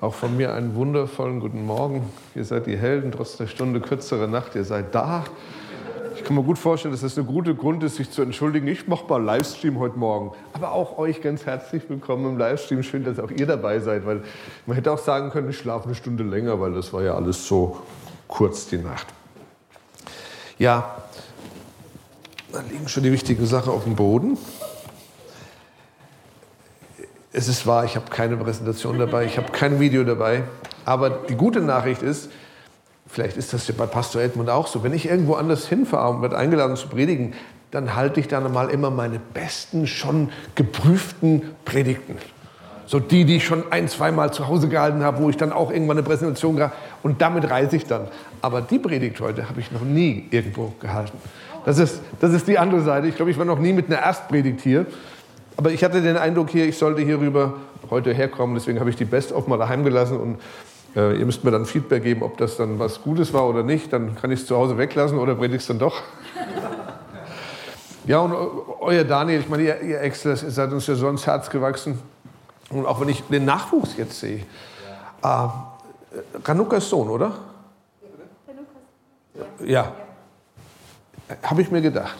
Auch von mir einen wundervollen guten Morgen. Ihr seid die Helden, trotz der Stunde kürzere Nacht. Ihr seid da. Ich kann mir gut vorstellen, dass das ein guter Grund ist, sich zu entschuldigen. Ich mache mal Livestream heute Morgen. Aber auch euch ganz herzlich willkommen im Livestream. Schön, dass auch ihr dabei seid, weil man hätte auch sagen können, ich schlafe eine Stunde länger, weil das war ja alles so kurz die Nacht. Ja, da liegen schon die wichtigen Sachen auf dem Boden. Es ist wahr, ich habe keine Präsentation dabei, ich habe kein Video dabei. Aber die gute Nachricht ist, vielleicht ist das ja bei Pastor Edmund auch so, wenn ich irgendwo anders hinfahre und werde eingeladen zu predigen, dann halte ich dann mal immer meine besten, schon geprüften Predigten. So die, die ich schon ein, zweimal zu Hause gehalten habe, wo ich dann auch irgendwann eine Präsentation gehabt und damit reise ich dann. Aber die Predigt heute habe ich noch nie irgendwo gehalten. Das ist, das ist die andere Seite. Ich glaube, ich war noch nie mit einer Erstpredigt hier. Aber ich hatte den Eindruck hier, ich sollte hierüber heute herkommen. Deswegen habe ich die Best-of mal daheim gelassen und äh, ihr müsst mir dann Feedback geben, ob das dann was Gutes war oder nicht. Dann kann ich es zu Hause weglassen oder predige es dann doch. ja, und euer Daniel, ich meine, ihr, ihr Extras, ihr seid uns ja so ins Herz gewachsen. Und auch wenn ich den Nachwuchs jetzt sehe. Äh, Ranukas Sohn, oder? Ja. Habe ich mir gedacht.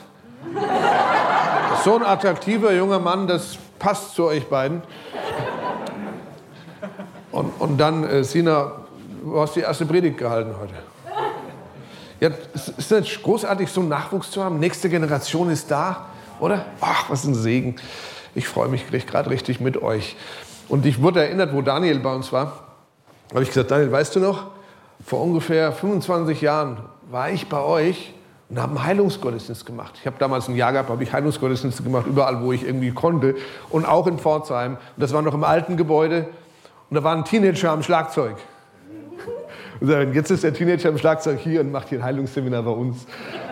So ein attraktiver junger Mann, das passt zu euch beiden. Und, und dann, äh, Sina, du hast die erste Predigt gehalten heute. Ja, es ist nicht großartig, so einen Nachwuchs zu haben. Nächste Generation ist da, oder? Ach, was ein Segen. Ich freue mich gerade richtig mit euch. Und ich wurde erinnert, wo Daniel bei uns war. Da habe ich gesagt, Daniel, weißt du noch, vor ungefähr 25 Jahren war ich bei euch und habe einen Heilungsgottesdienst gemacht. Ich habe damals ein Jahr gehabt, habe ich Heilungsgottesdienste gemacht, überall, wo ich irgendwie konnte. Und auch in Pforzheim. Und das war noch im alten Gebäude. Und da war ein Teenager am Schlagzeug. Und jetzt ist der Teenager am Schlagzeug hier und macht hier ein Heilungsseminar bei uns.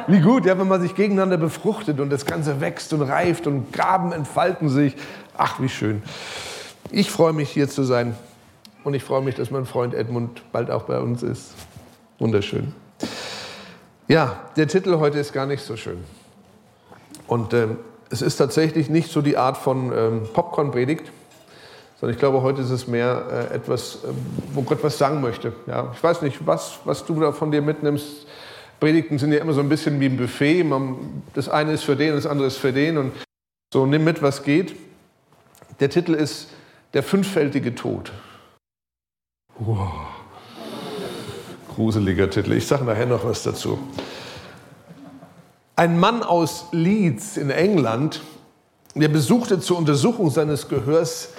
Wie gut, ja, wenn man sich gegeneinander befruchtet und das Ganze wächst und reift und Gaben entfalten sich. Ach, wie schön. Ich freue mich, hier zu sein. Und ich freue mich, dass mein Freund Edmund bald auch bei uns ist. Wunderschön. Ja, der Titel heute ist gar nicht so schön. Und ähm, es ist tatsächlich nicht so die Art von ähm, Popcorn-Predigt, sondern ich glaube, heute ist es mehr äh, etwas, äh, wo Gott was sagen möchte. Ja, ich weiß nicht, was, was du da von dir mitnimmst. Predigten sind ja immer so ein bisschen wie ein Buffet. Man, das eine ist für den, das andere ist für den. Und so nimm mit, was geht. Der Titel ist Der fünffältige Tod. Wow gruseliger Titel. Ich sage nachher noch was dazu. Ein Mann aus Leeds in England, der besuchte zur Untersuchung seines Gehörs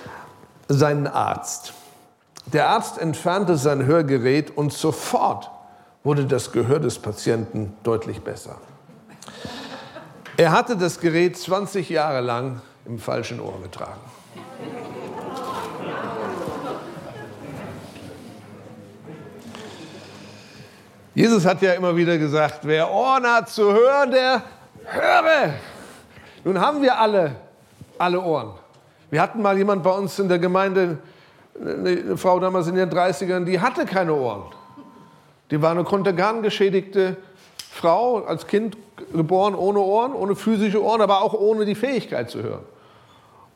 seinen Arzt. Der Arzt entfernte sein Hörgerät und sofort wurde das Gehör des Patienten deutlich besser. Er hatte das Gerät 20 Jahre lang im falschen Ohr getragen. Jesus hat ja immer wieder gesagt, wer Ohren hat zu hören, der höre. Nun haben wir alle, alle Ohren. Wir hatten mal jemand bei uns in der Gemeinde, eine Frau damals in den 30ern, die hatte keine Ohren. Die war eine kontergan-geschädigte Frau, als Kind geboren ohne Ohren, ohne physische Ohren, aber auch ohne die Fähigkeit zu hören.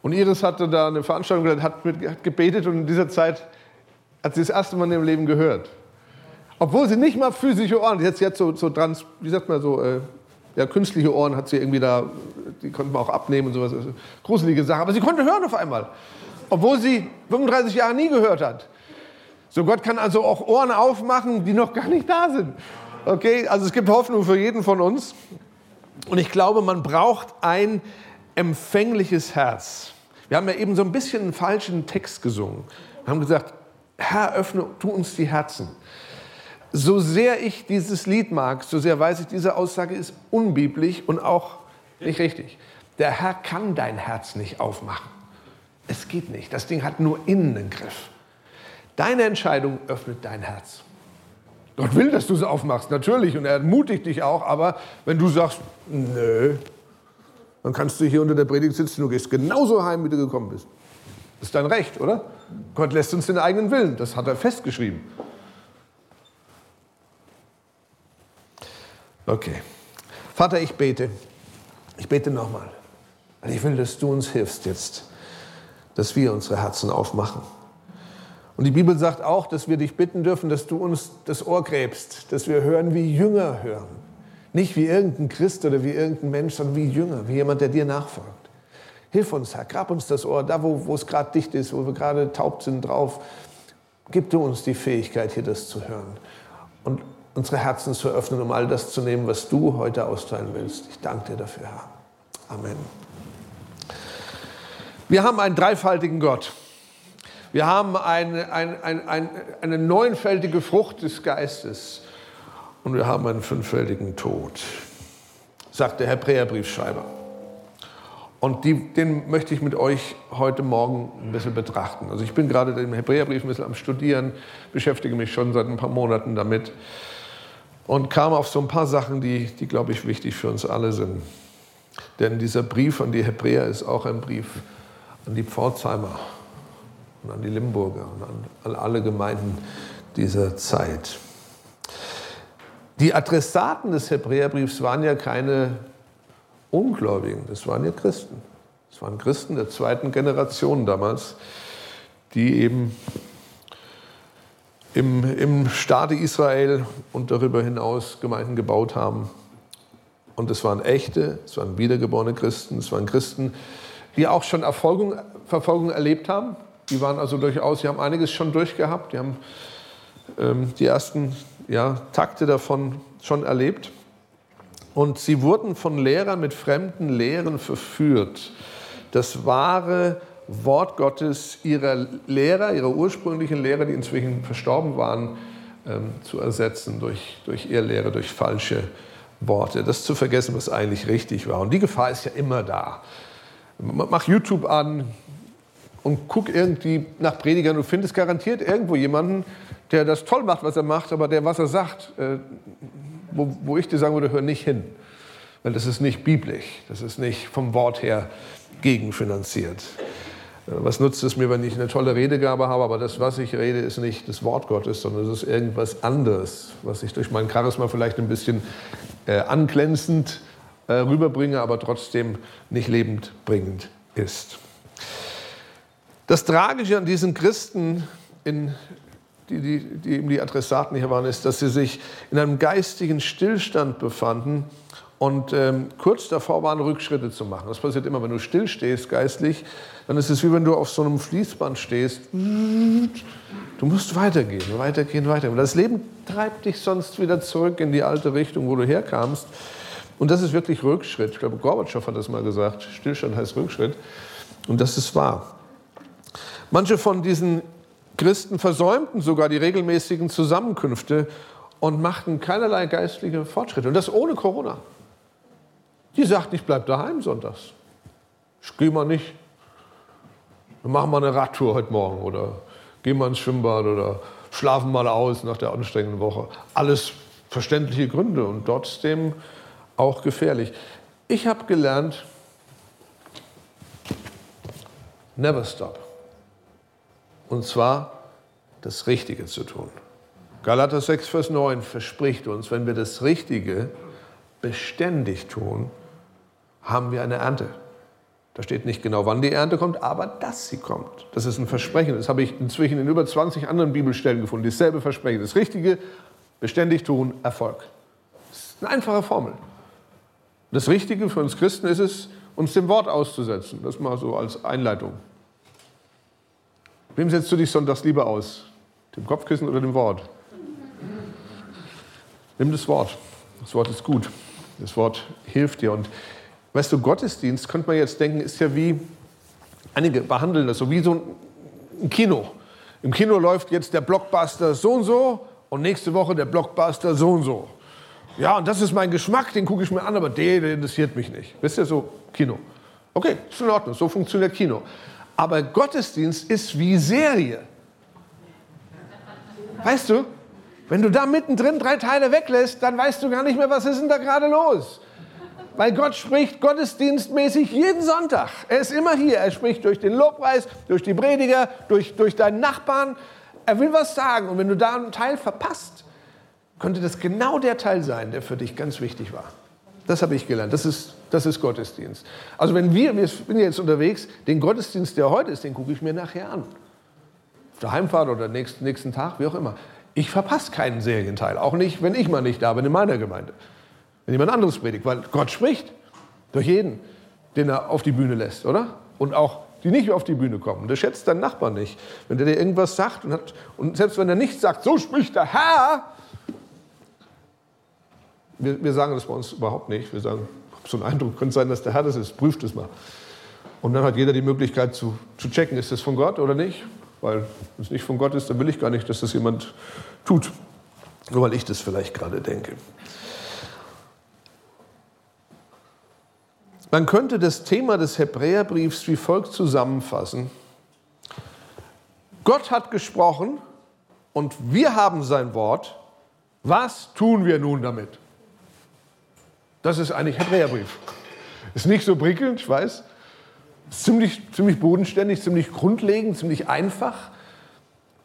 Und Iris hatte da eine Veranstaltung, hat, mit, hat gebetet und in dieser Zeit hat sie das erste Mal in ihrem Leben gehört. Obwohl sie nicht mal physische Ohren, jetzt jetzt so, so trans, wie sagt man so, äh, ja, künstliche Ohren hat sie irgendwie da, die konnte man auch abnehmen und sowas. Also, gruselige Sache. Aber sie konnte hören auf einmal. Obwohl sie 35 Jahre nie gehört hat. So Gott kann also auch Ohren aufmachen, die noch gar nicht da sind. Okay, also es gibt Hoffnung für jeden von uns. Und ich glaube, man braucht ein empfängliches Herz. Wir haben ja eben so ein bisschen einen falschen Text gesungen. Wir haben gesagt, Herr, öffne du uns die Herzen. So sehr ich dieses Lied mag, so sehr weiß ich, diese Aussage ist unbiblisch und auch nicht richtig. Der Herr kann dein Herz nicht aufmachen. Es geht nicht. Das Ding hat nur innen einen Griff. Deine Entscheidung öffnet dein Herz. Gott will, dass du es aufmachst, natürlich, und er ermutigt dich auch, aber wenn du sagst, nö, dann kannst du hier unter der Predigt sitzen, du gehst genauso heim, wie du gekommen bist. Das ist dein Recht, oder? Gott lässt uns den eigenen Willen, das hat er festgeschrieben. Okay. Vater, ich bete. Ich bete nochmal. Ich will, dass du uns hilfst jetzt, dass wir unsere Herzen aufmachen Und die Bibel sagt auch, dass wir dich bitten dürfen, dass du uns das Ohr gräbst, dass wir hören, wie Jünger hören. Nicht wie irgendein Christ oder wie irgendein Mensch, sondern wie Jünger, wie jemand, der dir nachfolgt. Hilf uns, Herr, grab uns das Ohr, da wo, wo es gerade dicht ist, wo wir gerade taub sind drauf. Gib du uns die Fähigkeit, hier das zu hören und unsere Herzen zu öffnen, um all das zu nehmen, was du heute austeilen willst. Ich danke dir dafür, Herr. Amen. Wir haben einen dreifaltigen Gott. Wir haben eine, eine, eine, eine neunfältige Frucht des Geistes und wir haben einen fünffältigen Tod, sagt der Hebräerbriefschreiber. Und die, den möchte ich mit euch heute Morgen ein bisschen betrachten. Also ich bin gerade den Hebräerbrief ein bisschen am Studieren, beschäftige mich schon seit ein paar Monaten damit und kam auf so ein paar Sachen, die, die glaube ich, wichtig für uns alle sind. Denn dieser Brief an die Hebräer ist auch ein Brief an die Pforzheimer und an die Limburger und an, an alle Gemeinden dieser Zeit. Die Adressaten des Hebräerbriefs waren ja keine Ungläubigen, das waren ja Christen. Das waren Christen der zweiten Generation damals, die eben im, im Staate Israel und darüber hinaus Gemeinden gebaut haben. Und es waren echte, es waren wiedergeborene Christen, es waren Christen, die auch schon Erfolgung, Verfolgung erlebt haben. Die waren also durchaus, die haben einiges schon durchgehabt, die haben ähm, die ersten ja, Takte davon schon erlebt. Und sie wurden von Lehrern mit fremden Lehren verführt, das wahre Wort Gottes ihrer Lehrer, ihrer ursprünglichen Lehrer, die inzwischen verstorben waren, ähm, zu ersetzen durch, durch ihr Lehre, durch falsche Worte. Das zu vergessen, was eigentlich richtig war. Und die Gefahr ist ja immer da. Mach YouTube an und guck irgendwie nach Predigern. Du findest garantiert irgendwo jemanden, der das toll macht, was er macht, aber der, was er sagt, äh, wo, wo ich dir sagen würde, hör nicht hin. Weil das ist nicht biblisch, das ist nicht vom Wort her gegenfinanziert. Äh, was nutzt es mir, wenn ich eine tolle Redegabe habe, aber das, was ich rede, ist nicht das Wort Gottes, sondern es ist irgendwas anderes, was ich durch mein Charisma vielleicht ein bisschen äh, anglänzend äh, rüberbringe, aber trotzdem nicht lebendbringend ist. Das Tragische an diesen Christen in die, die, die eben die Adressaten hier waren, ist, dass sie sich in einem geistigen Stillstand befanden und ähm, kurz davor waren, Rückschritte zu machen. Das passiert immer, wenn du stillstehst geistlich, dann ist es wie wenn du auf so einem Fließband stehst. Du musst weitergehen, weitergehen, weitergehen. Das Leben treibt dich sonst wieder zurück in die alte Richtung, wo du herkamst. Und das ist wirklich Rückschritt. Ich glaube, Gorbatschow hat das mal gesagt. Stillstand heißt Rückschritt. Und das ist wahr. Manche von diesen Christen versäumten sogar die regelmäßigen Zusammenkünfte und machten keinerlei geistliche Fortschritte. Und das ohne Corona. Die sagten, ich bleibe daheim sonntags. Ich gehe mal nicht. Wir machen mal eine Radtour heute Morgen oder gehen mal ins Schwimmbad oder schlafen mal aus nach der anstrengenden Woche. Alles verständliche Gründe und trotzdem auch gefährlich. Ich habe gelernt, never stop. Und zwar das Richtige zu tun. Galater 6, Vers 9 verspricht uns, wenn wir das Richtige beständig tun, haben wir eine Ernte. Da steht nicht genau, wann die Ernte kommt, aber dass sie kommt. Das ist ein Versprechen. Das habe ich inzwischen in über 20 anderen Bibelstellen gefunden. Dasselbe Versprechen. Das Richtige, beständig tun, Erfolg. Das ist eine einfache Formel. Das Richtige für uns Christen ist es, uns dem Wort auszusetzen. Das mal so als Einleitung. Wem setzt du dich sonntags lieber aus? Dem Kopfkissen oder dem Wort? Nimm das Wort. Das Wort ist gut. Das Wort hilft dir. Und weißt du, Gottesdienst, könnte man jetzt denken, ist ja wie, einige behandeln das so wie so ein Kino. Im Kino läuft jetzt der Blockbuster so und so und nächste Woche der Blockbuster so und so. Ja, und das ist mein Geschmack, den gucke ich mir an, aber der, der interessiert mich nicht. Wisst ihr, so Kino. Okay, ist in Ordnung, so funktioniert Kino. Aber Gottesdienst ist wie Serie. Weißt du, wenn du da mittendrin drei Teile weglässt, dann weißt du gar nicht mehr, was ist denn da gerade los. Weil Gott spricht gottesdienstmäßig jeden Sonntag. Er ist immer hier. Er spricht durch den Lobpreis, durch die Prediger, durch, durch deinen Nachbarn. Er will was sagen. Und wenn du da einen Teil verpasst, könnte das genau der Teil sein, der für dich ganz wichtig war. Das habe ich gelernt. Das ist, das ist Gottesdienst. Also wenn wir, wir sind jetzt unterwegs, den Gottesdienst, der heute ist, den gucke ich mir nachher an. auf der Heimfahrt oder nächsten, nächsten Tag, wie auch immer. Ich verpasse keinen Serienteil, auch nicht, wenn ich mal nicht da bin in meiner Gemeinde. Wenn jemand anderes predigt, weil Gott spricht durch jeden, den er auf die Bühne lässt, oder? Und auch die nicht auf die Bühne kommen. Der schätzt deinen Nachbarn nicht. Wenn der dir irgendwas sagt und, hat, und selbst wenn er nichts sagt, so spricht der Herr. Wir, wir sagen das bei uns überhaupt nicht. Wir sagen, so einen Eindruck, könnte sein, dass der Herr das ist, prüft es mal. Und dann hat jeder die Möglichkeit zu, zu checken, ist das von Gott oder nicht. Weil wenn es nicht von Gott ist, dann will ich gar nicht, dass das jemand tut. Nur weil ich das vielleicht gerade denke. Man könnte das Thema des Hebräerbriefs wie folgt zusammenfassen. Gott hat gesprochen und wir haben sein Wort. Was tun wir nun damit? Das ist eigentlich Hebräerbrief. Ist nicht so prickelnd, ich weiß, ziemlich, ziemlich bodenständig, ziemlich grundlegend, ziemlich einfach.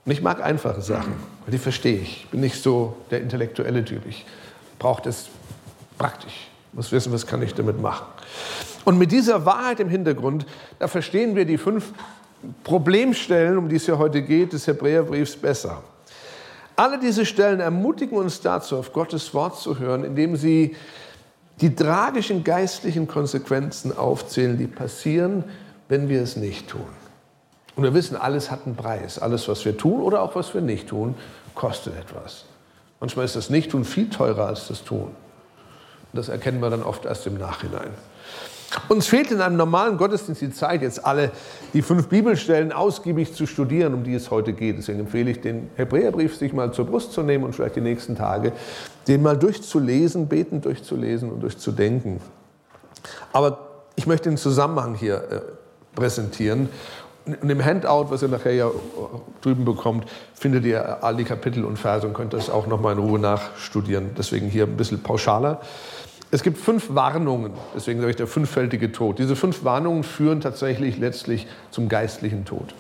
Und ich mag einfache Sachen, weil die verstehe ich. Ich bin nicht so der intellektuelle Typ. Ich brauche das praktisch. Muss wissen, was kann ich damit machen. Und mit dieser Wahrheit im Hintergrund, da verstehen wir die fünf Problemstellen, um die es ja heute geht, des Hebräerbriefs besser. Alle diese Stellen ermutigen uns dazu, auf Gottes Wort zu hören, indem sie die tragischen geistlichen Konsequenzen aufzählen, die passieren, wenn wir es nicht tun. Und wir wissen, alles hat einen Preis. Alles, was wir tun oder auch was wir nicht tun, kostet etwas. Manchmal ist das Nicht-Tun viel teurer als das Tun. Das erkennen wir dann oft erst im Nachhinein. Uns fehlt in einem normalen Gottesdienst die Zeit, jetzt alle die fünf Bibelstellen ausgiebig zu studieren, um die es heute geht. Deswegen empfehle ich, den Hebräerbrief sich mal zur Brust zu nehmen und vielleicht die nächsten Tage den mal durchzulesen, betend durchzulesen und durchzudenken. Aber ich möchte den Zusammenhang hier äh, präsentieren. Und im Handout, was ihr nachher ja drüben bekommt, findet ihr all die Kapitel und Verse und könnt das auch nochmal in Ruhe nachstudieren. Deswegen hier ein bisschen pauschaler. Es gibt fünf Warnungen, deswegen sage ich der fünffältige Tod. Diese fünf Warnungen führen tatsächlich letztlich zum geistlichen Tod.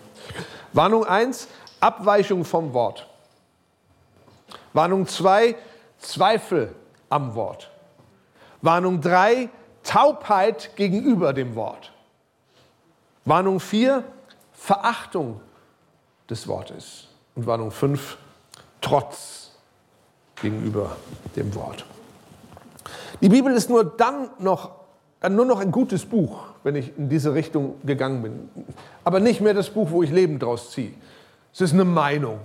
Warnung 1, Abweichung vom Wort. Warnung 2, Zweifel am Wort. Warnung 3, Taubheit gegenüber dem Wort. Warnung 4, Verachtung des Wortes. Und Warnung 5, Trotz gegenüber dem Wort. Die Bibel ist nur dann noch, äh, nur noch ein gutes Buch, wenn ich in diese Richtung gegangen bin. Aber nicht mehr das Buch, wo ich Leben draus ziehe. Es ist eine Meinung.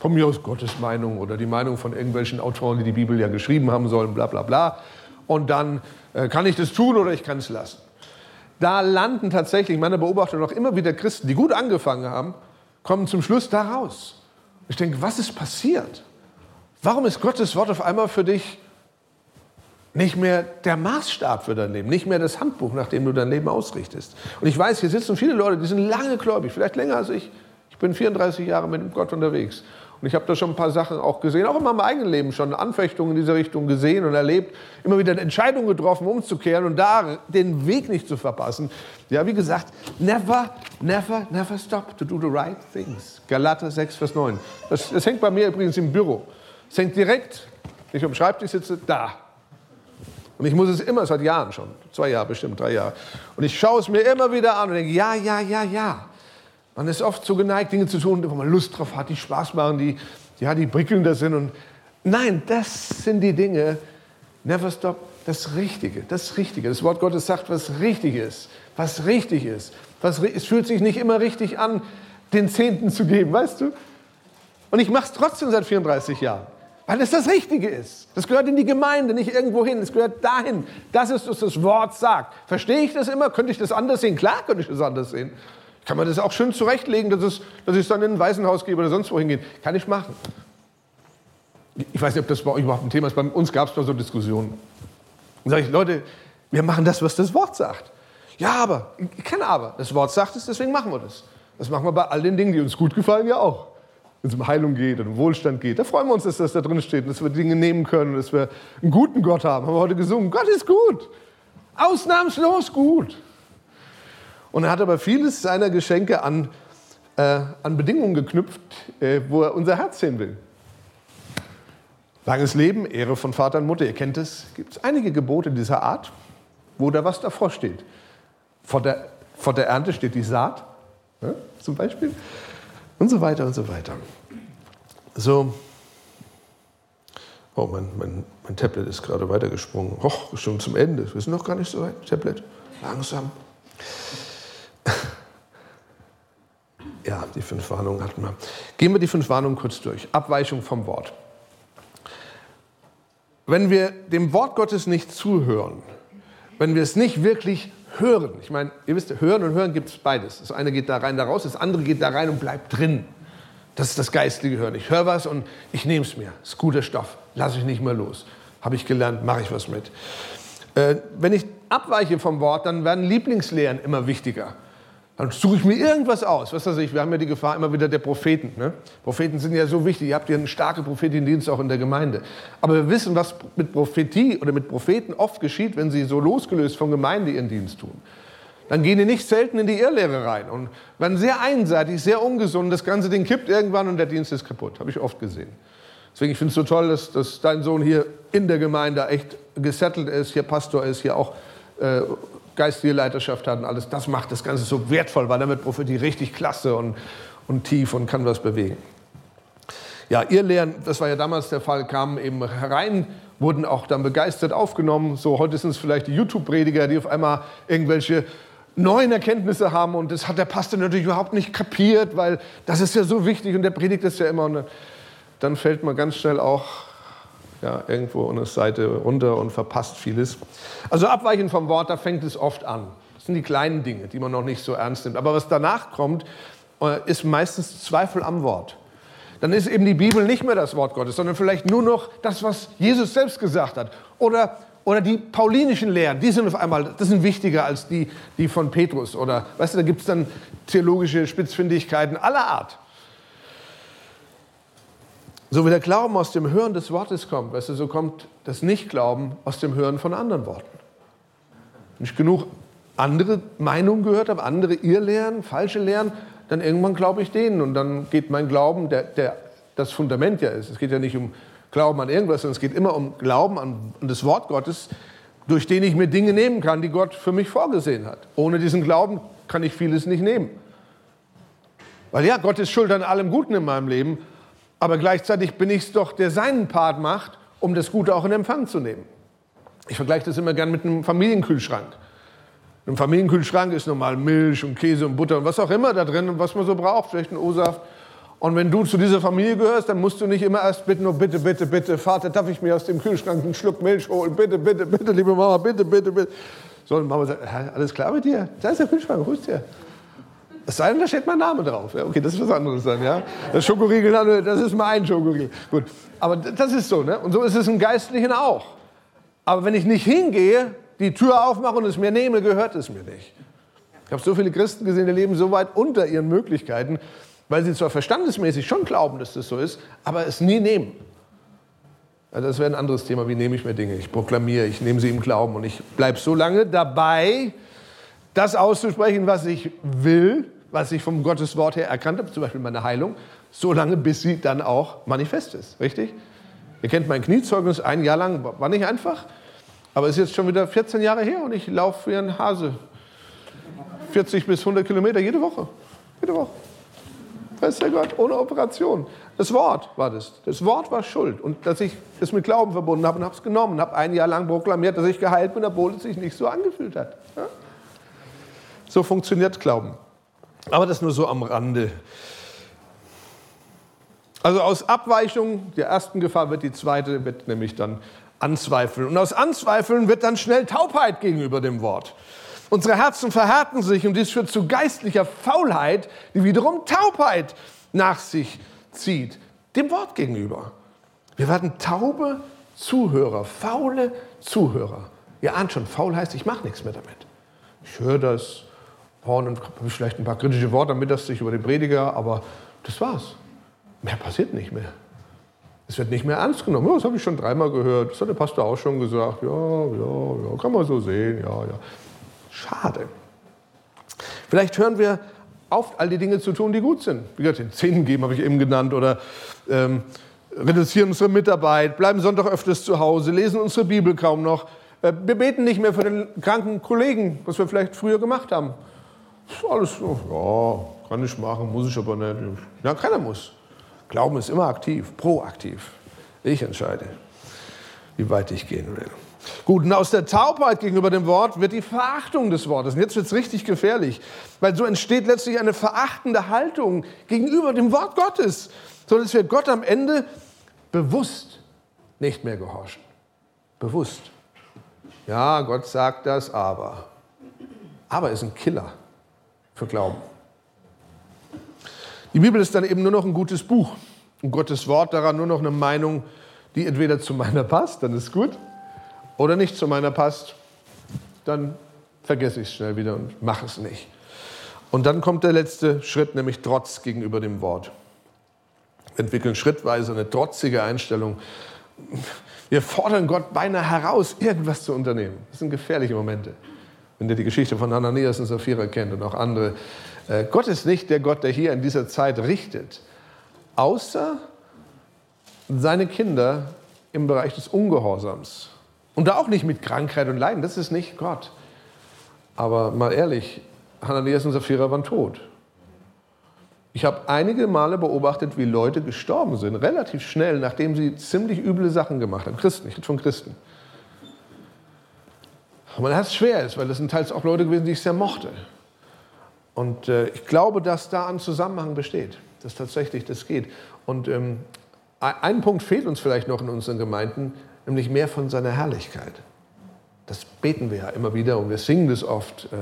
Von mir aus Gottes Meinung oder die Meinung von irgendwelchen Autoren, die die Bibel ja geschrieben haben sollen, bla bla bla. Und dann äh, kann ich das tun oder ich kann es lassen. Da landen tatsächlich, meine Beobachtung noch immer wieder Christen, die gut angefangen haben, kommen zum Schluss da raus. Ich denke, was ist passiert? Warum ist Gottes Wort auf einmal für dich nicht mehr der Maßstab für dein Leben, nicht mehr das Handbuch, nach dem du dein Leben ausrichtest. Und ich weiß, hier sitzen viele Leute, die sind lange gläubig, vielleicht länger als ich. Ich bin 34 Jahre mit Gott unterwegs. Und ich habe da schon ein paar Sachen auch gesehen, auch in meinem eigenen Leben schon Anfechtungen in dieser Richtung gesehen und erlebt, immer wieder Entscheidungen getroffen, umzukehren und da den Weg nicht zu verpassen. Ja, wie gesagt, never, never, never stop to do the right things. Galater 6, Vers 9. Das, das hängt bei mir übrigens im Büro. Es hängt direkt, ich am Schreibtisch sitze, da. Und ich muss es immer, seit Jahren schon, zwei Jahre bestimmt, drei Jahre. Und ich schaue es mir immer wieder an und denke, ja, ja, ja, ja. Man ist oft so geneigt, Dinge zu tun, wo man Lust drauf hat, die Spaß machen, die, ja, die prickelnder sind. Und nein, das sind die Dinge, never stop, das Richtige, das Richtige. Das Wort Gottes sagt, was richtig ist, was richtig ist. Was, es fühlt sich nicht immer richtig an, den Zehnten zu geben, weißt du? Und ich mache es trotzdem seit 34 Jahren. Weil es das Richtige ist. Das gehört in die Gemeinde, nicht irgendwo hin. Es gehört dahin. Das ist, was das Wort sagt. Verstehe ich das immer? Könnte ich das anders sehen? Klar könnte ich das anders sehen. Kann man das auch schön zurechtlegen, dass, es, dass ich es dann in ein Waisenhaus gebe oder sonst wohin gehen? Kann ich machen. Ich weiß nicht, ob das bei euch überhaupt ein Thema ist. Bei uns gab es da so Diskussionen. Dann sage ich, Leute, wir machen das, was das Wort sagt. Ja, aber, ich kenne aber. Das Wort sagt es, deswegen machen wir das. Das machen wir bei all den Dingen, die uns gut gefallen, ja auch wenn es um Heilung geht und um Wohlstand geht. Da freuen wir uns, dass das da drin steht und dass wir Dinge nehmen können und dass wir einen guten Gott haben. Haben wir heute gesungen. Gott ist gut. Ausnahmslos gut. Und er hat aber vieles seiner Geschenke an, äh, an Bedingungen geknüpft, äh, wo er unser Herz sehen will. Langes Leben, Ehre von Vater und Mutter, ihr kennt es. Gibt es einige Gebote dieser Art, wo da was davor steht. Vor der, vor der Ernte steht die Saat, ja, zum Beispiel. Und so weiter und so weiter. So. Oh, mein, mein, mein Tablet ist gerade weitergesprungen. Och, schon zum Ende. Wir sind noch gar nicht so weit. Tablet. Langsam. Ja, die fünf Warnungen hatten wir. Gehen wir die fünf Warnungen kurz durch. Abweichung vom Wort. Wenn wir dem Wort Gottes nicht zuhören, wenn wir es nicht wirklich hören, ich meine, ihr wisst, hören und hören gibt es beides. Das eine geht da rein, da raus, das andere geht da rein und bleibt drin. Das ist das geistliche Hören. Ich höre was und ich nehme es mir. Das ist guter Stoff, lasse ich nicht mehr los. Habe ich gelernt, mache ich was mit. Äh, wenn ich abweiche vom Wort, dann werden Lieblingslehren immer wichtiger. Dann suche ich mir irgendwas aus. Was weiß ich, wir haben ja die Gefahr immer wieder der Propheten. Ne? Propheten sind ja so wichtig. Ihr habt ja einen starken Prophetendienst auch in der Gemeinde. Aber wir wissen, was mit Prophetie oder mit Propheten oft geschieht, wenn sie so losgelöst von Gemeinde ihren Dienst tun. Dann gehen die nicht selten in die Irrlehre rein und werden sehr einseitig, sehr ungesund. Das ganze Ding kippt irgendwann und der Dienst ist kaputt. Habe ich oft gesehen. Deswegen ich finde es so toll, dass, dass dein Sohn hier in der Gemeinde echt gesettelt ist, hier Pastor ist, hier auch äh, geistige Leiterschaft hat und alles, das macht das Ganze so wertvoll, weil damit Prophetie richtig klasse und, und tief und kann was bewegen. Ja, ihr Lehren, das war ja damals der Fall, kamen eben herein, wurden auch dann begeistert aufgenommen. So, heute sind es vielleicht die YouTube-Prediger, die auf einmal irgendwelche neuen Erkenntnisse haben und das hat der Pastor natürlich überhaupt nicht kapiert, weil das ist ja so wichtig und der predigt das ja immer. Und dann fällt man ganz schnell auch ja, irgendwo der Seite runter und verpasst vieles. Also abweichen vom Wort, da fängt es oft an. Das sind die kleinen Dinge, die man noch nicht so ernst nimmt. Aber was danach kommt, äh, ist meistens Zweifel am Wort. Dann ist eben die Bibel nicht mehr das Wort Gottes, sondern vielleicht nur noch das, was Jesus selbst gesagt hat. Oder, oder die paulinischen Lehren, die sind auf einmal, das sind wichtiger als die, die von Petrus. Oder, weißt du, da gibt es dann theologische Spitzfindigkeiten aller Art. So wie der Glauben aus dem Hören des Wortes kommt, weißt du, so kommt das Nichtglauben aus dem Hören von anderen Worten. Wenn ich genug andere Meinungen gehört habe, andere Irrlehren, falsche Lehren, dann irgendwann glaube ich denen und dann geht mein Glauben, der, der das Fundament ja ist. Es geht ja nicht um Glauben an irgendwas, sondern es geht immer um Glauben an, an das Wort Gottes, durch den ich mir Dinge nehmen kann, die Gott für mich vorgesehen hat. Ohne diesen Glauben kann ich vieles nicht nehmen. Weil ja, Gott ist schuld an allem Guten in meinem Leben, aber gleichzeitig bin ich es doch, der seinen Part macht, um das Gute auch in Empfang zu nehmen. Ich vergleiche das immer gern mit einem Familienkühlschrank. Einem Familienkühlschrank ist normal Milch und Käse und Butter und was auch immer da drin und was man so braucht, vielleicht ein O-Saft. Und wenn du zu dieser Familie gehörst, dann musst du nicht immer erst bitten, oh bitte, bitte, bitte, Vater, darf ich mir aus dem Kühlschrank einen Schluck Milch holen? Bitte, bitte, bitte, liebe Mama, bitte, bitte, bitte. Sondern Mama sagt, alles klar mit dir? Da ist der Kühlschrank, holst dir. Es sei denn, da steht mein Name drauf. Ja, okay, das ist was anderes dann. Ja? Das Schokoriegel, das ist mein Schokoriegel. Gut, aber das ist so. Ne? Und so ist es im Geistlichen auch. Aber wenn ich nicht hingehe, die Tür aufmache und es mir nehme, gehört es mir nicht. Ich habe so viele Christen gesehen, die leben so weit unter ihren Möglichkeiten, weil sie zwar verstandesmäßig schon glauben, dass das so ist, aber es nie nehmen. Ja, das wäre ein anderes Thema. Wie nehme ich mir Dinge? Ich proklamiere, ich nehme sie im Glauben und ich bleibe so lange dabei, das auszusprechen, was ich will, was ich vom Gottes Wort her erkannt habe, zum Beispiel meine Heilung, so lange, bis sie dann auch manifest ist. Richtig? Ihr kennt mein Kniezeugnis, ein Jahr lang war nicht einfach, aber es ist jetzt schon wieder 14 Jahre her und ich laufe wie ein Hase. 40 bis 100 Kilometer jede Woche. Jede Woche. Weiß der Gott, ohne Operation. Das Wort war das. Das Wort war schuld. Und dass ich es mit Glauben verbunden habe und habe es genommen, habe ein Jahr lang proklamiert, dass ich geheilt bin, obwohl es sich nicht so angefühlt hat. Ja? So funktioniert Glauben. Aber das nur so am Rande. Also aus Abweichung der ersten Gefahr wird die zweite, wird nämlich dann Anzweifeln. Und aus Anzweifeln wird dann schnell Taubheit gegenüber dem Wort. Unsere Herzen verhärten sich und dies führt zu geistlicher Faulheit, die wiederum Taubheit nach sich zieht, dem Wort gegenüber. Wir werden taube Zuhörer, faule Zuhörer. Ihr ahnt schon, faul heißt, ich mache nichts mehr damit. Ich höre das, und habe vielleicht ein paar kritische Worte mittags sich über den Prediger, aber das war's. Mehr passiert nicht mehr. Es wird nicht mehr ernst genommen. Ja, das habe ich schon dreimal gehört. Das hat der Pastor auch schon gesagt. Ja, ja, ja, kann man so sehen. Ja, ja. Schade. Vielleicht hören wir auf, all die Dinge zu tun, die gut sind. Wie gesagt, den Zehnten geben habe ich eben genannt. Oder ähm, reduzieren unsere Mitarbeit, bleiben Sonntag öfters zu Hause, lesen unsere Bibel kaum noch. Äh, wir beten nicht mehr für den kranken Kollegen, was wir vielleicht früher gemacht haben. Alles so, ja, kann ich machen, muss ich aber nicht. Ja, keiner muss. Glauben ist immer aktiv, proaktiv. Ich entscheide, wie weit ich gehen will. Gut, und aus der Taubheit gegenüber dem Wort wird die Verachtung des Wortes. Und jetzt wird es richtig gefährlich, weil so entsteht letztlich eine verachtende Haltung gegenüber dem Wort Gottes, so dass wir Gott am Ende bewusst nicht mehr gehorchen. Bewusst. Ja, Gott sagt das, aber. Aber ist ein Killer für Glauben. Die Bibel ist dann eben nur noch ein gutes Buch und Gottes Wort daran nur noch eine Meinung, die entweder zu meiner passt, dann ist gut, oder nicht zu meiner passt, dann vergesse ich es schnell wieder und mache es nicht. Und dann kommt der letzte Schritt, nämlich Trotz gegenüber dem Wort. Wir entwickeln schrittweise eine trotzige Einstellung. Wir fordern Gott beinahe heraus, irgendwas zu unternehmen. Das sind gefährliche Momente. Wenn ihr die Geschichte von Ananias und Sapphira kennt und auch andere. Äh, Gott ist nicht der Gott, der hier in dieser Zeit richtet, außer seine Kinder im Bereich des Ungehorsams. Und da auch nicht mit Krankheit und Leiden, das ist nicht Gott. Aber mal ehrlich, Hananias und Sapphira waren tot. Ich habe einige Male beobachtet, wie Leute gestorben sind, relativ schnell, nachdem sie ziemlich üble Sachen gemacht haben. Christen, ich rede von Christen. Und hat es schwer ist, weil das sind teils auch Leute gewesen, die ich sehr mochte. Und äh, ich glaube, dass da ein Zusammenhang besteht, dass tatsächlich das geht. Und ähm, ein Punkt fehlt uns vielleicht noch in unseren Gemeinden nämlich mehr von seiner Herrlichkeit. Das beten wir ja immer wieder und wir singen das oft. Äh,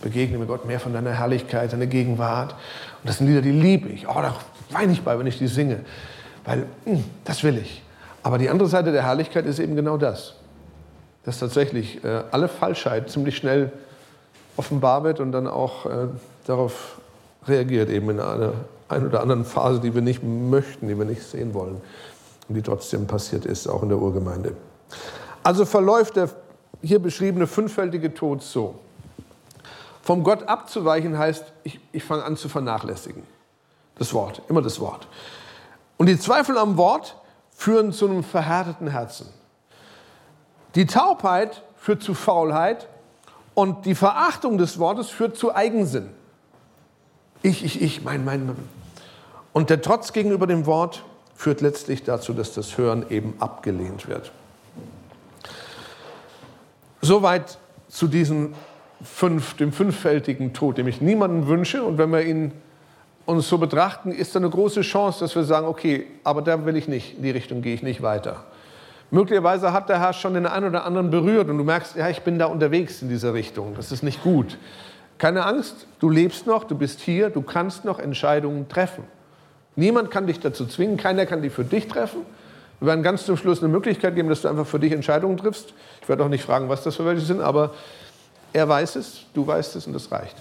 begegne mir Gott mehr von deiner Herrlichkeit, deiner Gegenwart. Und das sind Lieder, die liebe ich. Oh, da weine ich bei, wenn ich die singe. Weil, mh, hm, das will ich. Aber die andere Seite der Herrlichkeit ist eben genau das. Dass tatsächlich äh, alle Falschheit ziemlich schnell offenbar wird und dann auch äh, darauf reagiert, eben in einer ein oder anderen Phase, die wir nicht möchten, die wir nicht sehen wollen und die trotzdem passiert ist, auch in der Urgemeinde. Also verläuft der hier beschriebene fünffältige Tod so. Vom Gott abzuweichen heißt, ich, ich fange an zu vernachlässigen. Das Wort, immer das Wort. Und die Zweifel am Wort führen zu einem verhärteten Herzen. Die Taubheit führt zu Faulheit und die Verachtung des Wortes führt zu Eigensinn. Ich, ich, ich, mein, mein, mein. Und der Trotz gegenüber dem Wort führt letztlich dazu, dass das Hören eben abgelehnt wird. Soweit zu diesem fünf, dem fünffältigen Tod, dem ich niemanden wünsche. Und wenn wir ihn uns so betrachten, ist da eine große Chance, dass wir sagen, okay, aber da will ich nicht, in die Richtung gehe ich nicht weiter. Möglicherweise hat der Herr schon den einen oder anderen berührt und du merkst, ja, ich bin da unterwegs in dieser Richtung. Das ist nicht gut. Keine Angst, du lebst noch, du bist hier, du kannst noch Entscheidungen treffen. Niemand kann dich dazu zwingen, keiner kann die für dich treffen. Wir werden ganz zum Schluss eine Möglichkeit geben, dass du einfach für dich Entscheidungen triffst. Ich werde auch nicht fragen, was das für welche sind, aber er weiß es, du weißt es und das reicht.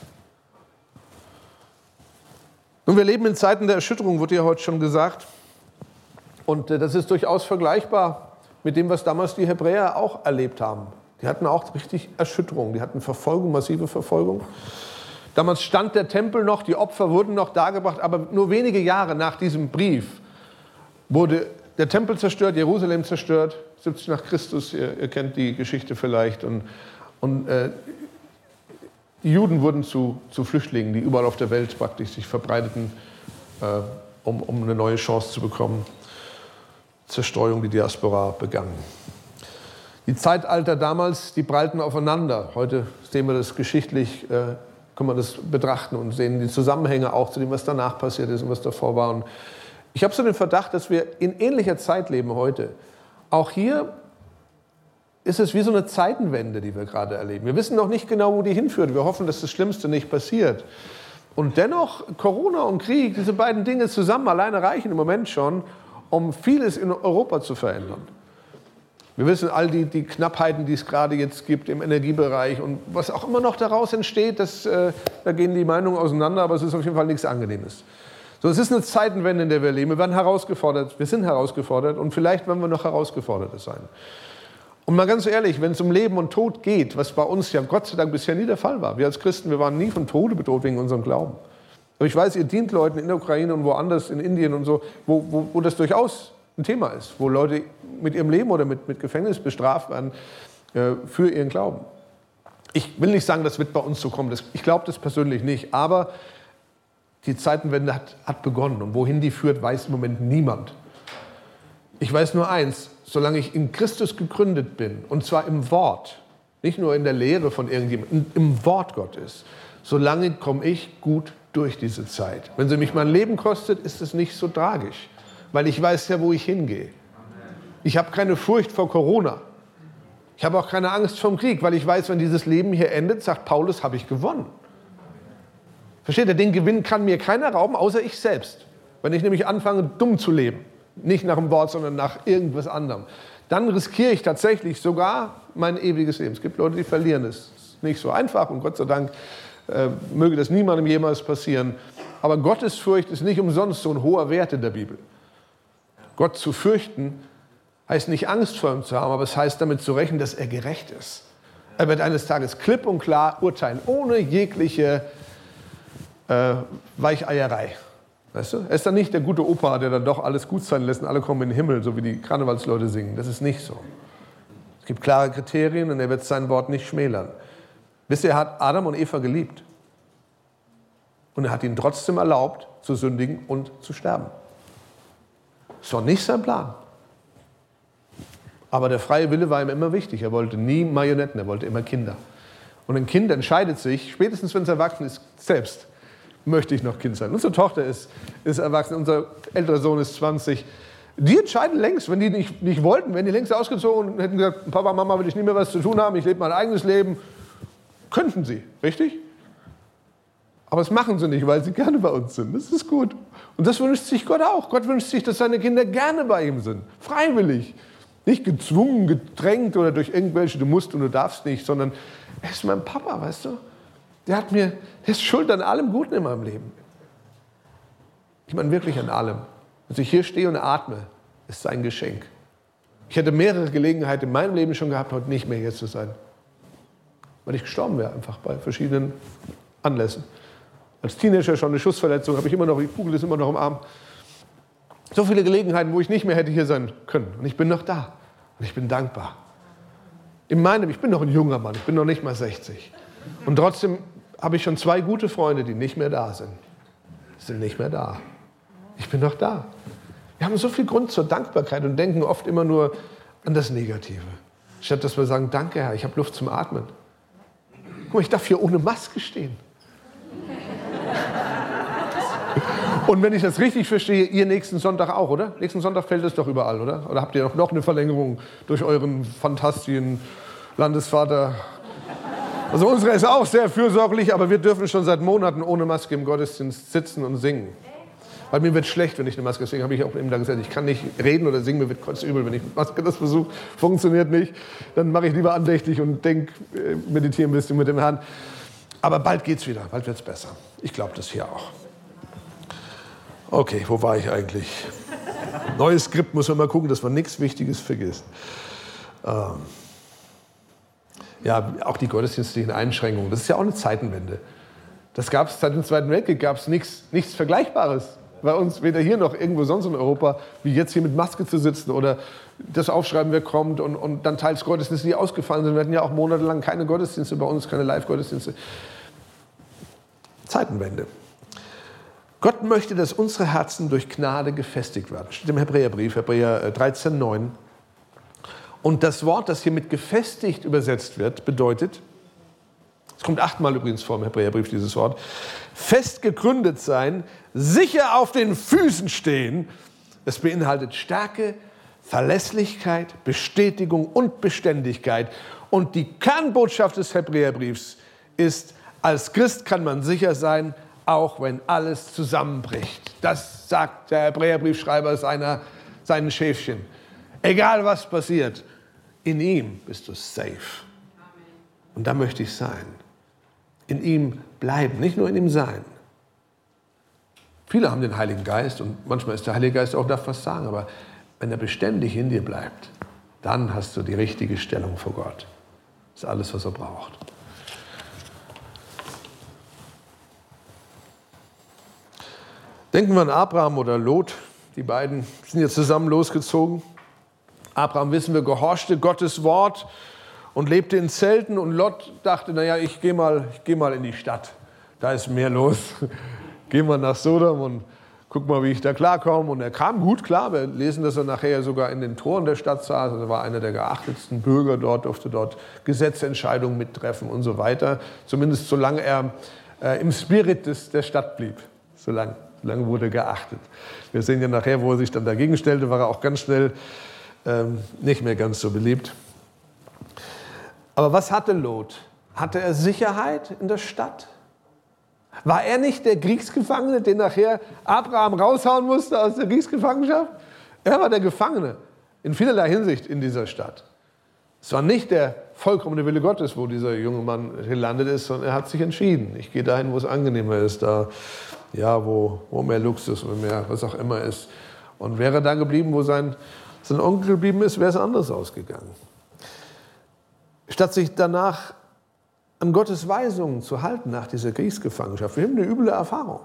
Nun, wir leben in Zeiten der Erschütterung, wurde ja heute schon gesagt. Und äh, das ist durchaus vergleichbar mit dem, was damals die Hebräer auch erlebt haben. Die hatten auch richtig Erschütterung, die hatten Verfolgung, massive Verfolgung. Damals stand der Tempel noch, die Opfer wurden noch dargebracht, aber nur wenige Jahre nach diesem Brief wurde der Tempel zerstört, Jerusalem zerstört, 70 nach Christus, ihr, ihr kennt die Geschichte vielleicht. Und, und äh, die Juden wurden zu, zu Flüchtlingen, die überall auf der Welt praktisch sich verbreiteten, äh, um, um eine neue Chance zu bekommen. Zerstreuung, die Diaspora begann. Die Zeitalter damals, die prallten aufeinander. Heute sehen wir das geschichtlich äh, kann man das betrachten und sehen die Zusammenhänge auch zu dem, was danach passiert ist und was davor war. Und ich habe so den Verdacht, dass wir in ähnlicher Zeit leben heute. Auch hier ist es wie so eine Zeitenwende, die wir gerade erleben. Wir wissen noch nicht genau, wo die hinführt. Wir hoffen, dass das Schlimmste nicht passiert. Und dennoch, Corona und Krieg, diese beiden Dinge zusammen alleine reichen im Moment schon, um vieles in Europa zu verändern. Wir wissen all die, die Knappheiten, die es gerade jetzt gibt im Energiebereich und was auch immer noch daraus entsteht, das, äh, da gehen die Meinungen auseinander, aber es ist auf jeden Fall nichts Angenehmes. So, es ist eine Zeitenwende, in der wir leben. Wir werden herausgefordert, wir sind herausgefordert und vielleicht werden wir noch herausgeforderter sein. Und mal ganz ehrlich, wenn es um Leben und Tod geht, was bei uns ja Gott sei Dank bisher nie der Fall war. Wir als Christen, wir waren nie von Tode bedroht wegen unserem Glauben. Aber ich weiß, ihr dient Leuten in der Ukraine und woanders, in Indien und so, wo, wo, wo das durchaus ein Thema ist, wo Leute mit ihrem Leben oder mit, mit Gefängnis bestraft werden äh, für ihren Glauben. Ich will nicht sagen, das wird bei uns so kommen. Das, ich glaube das persönlich nicht. Aber Die Zeitenwende hat, hat begonnen und wohin die führt, weiß im Moment niemand. Ich weiß nur eins, solange ich in Christus gegründet bin, und zwar im Wort, nicht nur in der Lehre von irgendjemandem, im Wort Gottes, solange komme ich gut durch diese Zeit. Wenn sie mich mein Leben kostet, ist es nicht so tragisch, weil ich weiß ja, wo ich hingehe. Ich habe keine Furcht vor Corona. Ich habe auch keine Angst vom Krieg, weil ich weiß, wenn dieses Leben hier endet, sagt Paulus, habe ich gewonnen. Versteht ihr, den Gewinn kann mir keiner rauben, außer ich selbst. Wenn ich nämlich anfange, dumm zu leben, nicht nach dem Wort, sondern nach irgendwas anderem, dann riskiere ich tatsächlich sogar mein ewiges Leben. Es gibt Leute, die verlieren es. ist nicht so einfach und Gott sei Dank äh, möge das niemandem jemals passieren. Aber Gottesfurcht ist nicht umsonst so ein hoher Wert in der Bibel. Gott zu fürchten heißt nicht Angst vor ihm zu haben, aber es heißt damit zu rechnen, dass er gerecht ist. Er wird eines Tages klipp und klar urteilen, ohne jegliche äh, Weicheierei. Weißt du? Er ist dann nicht der gute Opa, der dann doch alles gut sein lässt und alle kommen in den Himmel, so wie die Karnevalsleute singen. Das ist nicht so. Es gibt klare Kriterien und er wird sein Wort nicht schmälern. Wisst ihr, er hat Adam und Eva geliebt. Und er hat ihnen trotzdem erlaubt, zu sündigen und zu sterben. Das war nicht sein Plan. Aber der freie Wille war ihm immer wichtig. Er wollte nie Marionetten, er wollte immer Kinder. Und ein Kind entscheidet sich, spätestens wenn es erwachsen ist, selbst, möchte ich noch Kind sein. Unsere Tochter ist, ist erwachsen, unser älterer Sohn ist 20. Die entscheiden längst, wenn die nicht, nicht wollten, wenn die längst ausgezogen und hätten gesagt, Papa, Mama, will ich nie mehr was zu tun haben, ich lebe mein eigenes Leben, könnten sie, richtig? Aber das machen sie nicht, weil sie gerne bei uns sind. Das ist gut. Und das wünscht sich Gott auch. Gott wünscht sich, dass seine Kinder gerne bei ihm sind. Freiwillig. Nicht gezwungen, gedrängt oder durch irgendwelche, du musst und du darfst nicht, sondern er ist mein Papa, weißt du? Der hat mir, der ist schuld an allem Guten in meinem Leben. Ich meine wirklich an allem. Dass ich hier stehe und atme, ist sein Geschenk. Ich hätte mehrere Gelegenheiten in meinem Leben schon gehabt, heute nicht mehr hier zu sein. Weil ich gestorben wäre, einfach bei verschiedenen Anlässen. Als Teenager schon eine Schussverletzung, habe ich immer noch, die Kugel ist immer noch im Arm. So viele Gelegenheiten, wo ich nicht mehr hätte hier sein können. Und ich bin noch da. Und ich bin dankbar. In meinem, ich bin noch ein junger Mann, ich bin noch nicht mal 60. Und trotzdem habe ich schon zwei gute Freunde, die nicht mehr da sind. Sind nicht mehr da. Ich bin noch da. Wir haben so viel Grund zur Dankbarkeit und denken oft immer nur an das Negative. Statt dass wir sagen, danke Herr, ich habe Luft zum Atmen. Guck mal, ich darf hier ohne Maske stehen. Und wenn ich das richtig verstehe, ihr nächsten Sonntag auch, oder? Nächsten Sonntag fällt es doch überall, oder? Oder habt ihr noch eine Verlängerung durch euren fantastischen Landesvater? Also unsere ist auch sehr fürsorglich, aber wir dürfen schon seit Monaten ohne Maske im Gottesdienst sitzen und singen. Weil mir wird schlecht, wenn ich eine Maske, deswegen habe ich auch eben da gesagt, ich kann nicht reden oder singen, mir wird kurz übel, wenn ich mit Maske das versuche, funktioniert nicht. Dann mache ich lieber andächtig und denke, äh, meditiere ein bisschen mit dem Herrn. Aber bald geht's wieder, bald wird's besser. Ich glaube das hier auch. Okay, wo war ich eigentlich? Neues Skript muss man mal gucken, dass man nichts Wichtiges vergisst. Ähm ja, auch die gottesdienstlichen Einschränkungen, das ist ja auch eine Zeitenwende. Das gab es seit dem Zweiten Weltkrieg, gab es nichts Vergleichbares bei uns, weder hier noch irgendwo sonst in Europa, wie jetzt hier mit Maske zu sitzen oder das Aufschreiben, wer kommt und, und dann teils Gottesdienste, die ausgefallen sind. Wir hatten ja auch monatelang keine Gottesdienste bei uns, keine Live-Gottesdienste. Zeitenwende. Gott möchte, dass unsere Herzen durch Gnade gefestigt werden. Steht im Hebräerbrief, Hebräer 13, äh, 9. Und das Wort, das hier mit gefestigt übersetzt wird, bedeutet, es kommt achtmal übrigens vor im Hebräerbrief dieses Wort, fest gegründet sein, sicher auf den Füßen stehen. Es beinhaltet Stärke, Verlässlichkeit, Bestätigung und Beständigkeit. Und die Kernbotschaft des Hebräerbriefs ist, als Christ kann man sicher sein, auch wenn alles zusammenbricht. Das sagt der Hebräerbriefschreiber seiner, seinen Schäfchen. Egal was passiert, in ihm bist du safe. Und da möchte ich sein. In ihm bleiben, nicht nur in ihm sein. Viele haben den Heiligen Geist und manchmal ist der Heilige Geist auch darf was sagen, aber wenn er beständig in dir bleibt, dann hast du die richtige Stellung vor Gott. Das ist alles, was er braucht. Denken wir an Abraham oder Lot. Die beiden sind jetzt zusammen losgezogen. Abraham, wissen wir, gehorchte Gottes Wort und lebte in Zelten. Und Lot dachte, naja, ich gehe mal, geh mal in die Stadt. Da ist mehr los. geh mal nach Sodom und guck mal, wie ich da klarkomme. Und er kam gut klar. Wir lesen, dass er nachher sogar in den Toren der Stadt saß. Er war einer der geachtetsten Bürger dort, durfte dort Gesetzentscheidungen mittreffen und so weiter. Zumindest solange er äh, im Spirit des, der Stadt blieb. Solange, solange wurde geachtet. Wir sehen ja nachher, wo er sich dann dagegen stellte, war er auch ganz schnell ähm, nicht mehr ganz so beliebt. Aber was hatte Lot? Hatte er Sicherheit in der Stadt? War er nicht der Kriegsgefangene, den nachher Abraham raushauen musste aus der Kriegsgefangenschaft? Er war der Gefangene in vielerlei Hinsicht in dieser Stadt. Es war nicht der vollkommene Wille Gottes, wo dieser junge Mann gelandet ist, sondern er hat sich entschieden. Ich gehe dahin, wo es angenehmer ist, da, ja, wo, wo mehr Luxus und mehr, was auch immer ist. Und wäre da geblieben, wo sein, sein Onkel geblieben ist, wäre es anders ausgegangen. Statt sich danach an Gottes Weisungen zu halten nach dieser Kriegsgefangenschaft. Wir haben eine üble Erfahrung.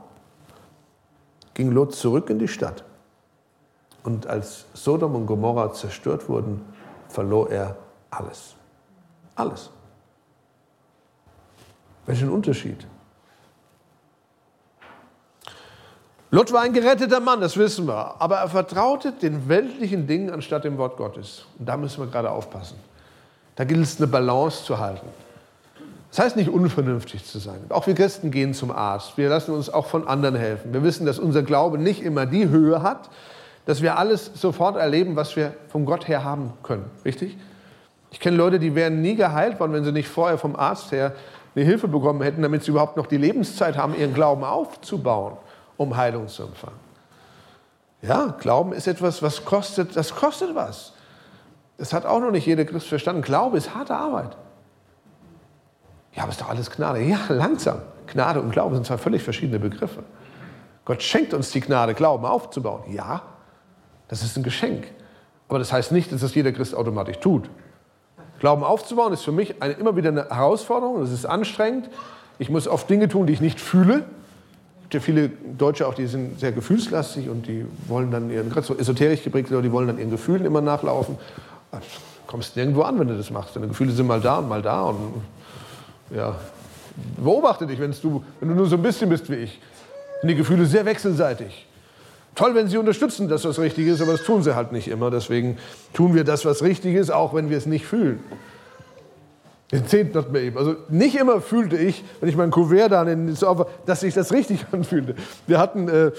Ging Lot zurück in die Stadt. Und als Sodom und Gomorra zerstört wurden, verlor er alles. Alles. Welchen Unterschied? Lot war ein geretteter Mann, das wissen wir. Aber er vertraute den weltlichen Dingen anstatt dem Wort Gottes. Und da müssen wir gerade aufpassen. Da gilt es, eine Balance zu halten. Das heißt nicht unvernünftig zu sein. Auch wir Christen gehen zum Arzt. Wir lassen uns auch von anderen helfen. Wir wissen, dass unser Glaube nicht immer die Höhe hat, dass wir alles sofort erleben, was wir von Gott her haben können. Richtig? Ich kenne Leute, die wären nie geheilt worden, wenn sie nicht vorher vom Arzt her eine Hilfe bekommen hätten, damit sie überhaupt noch die Lebenszeit haben, ihren Glauben aufzubauen, um Heilung zu empfangen. Ja, Glauben ist etwas, was kostet, das kostet was. Das hat auch noch nicht jeder Christ verstanden. Glaube ist harte Arbeit. Ja, aber ist doch alles Gnade. Ja, langsam. Gnade und Glaube sind zwei völlig verschiedene Begriffe. Gott schenkt uns die Gnade, Glauben aufzubauen. Ja, das ist ein Geschenk. Aber das heißt nicht, dass das jeder Christ automatisch tut. Glauben aufzubauen ist für mich eine, immer wieder eine Herausforderung. Es ist anstrengend. Ich muss oft Dinge tun, die ich nicht fühle. Es gibt ja viele Deutsche auch, die sind sehr gefühlslastig und die wollen dann ihren, gerade so esoterisch geprägt, die wollen dann ihren Gefühlen immer nachlaufen. Kommst nirgendwo an, wenn du das machst. Deine Gefühle sind mal da und mal da und ja, beobachte dich, du, wenn du nur so ein bisschen bist wie ich. Sind die Gefühle sehr wechselseitig. Toll, wenn sie unterstützen, dass das richtig ist, aber das tun sie halt nicht immer. Deswegen tun wir das, was richtig ist, auch wenn wir es nicht fühlen. Den Zehnten hatten wir eben. Also nicht immer fühlte ich, wenn ich mein Kuvert da in Sofa, dass sich das richtig anfühlte. Wir hatten, äh,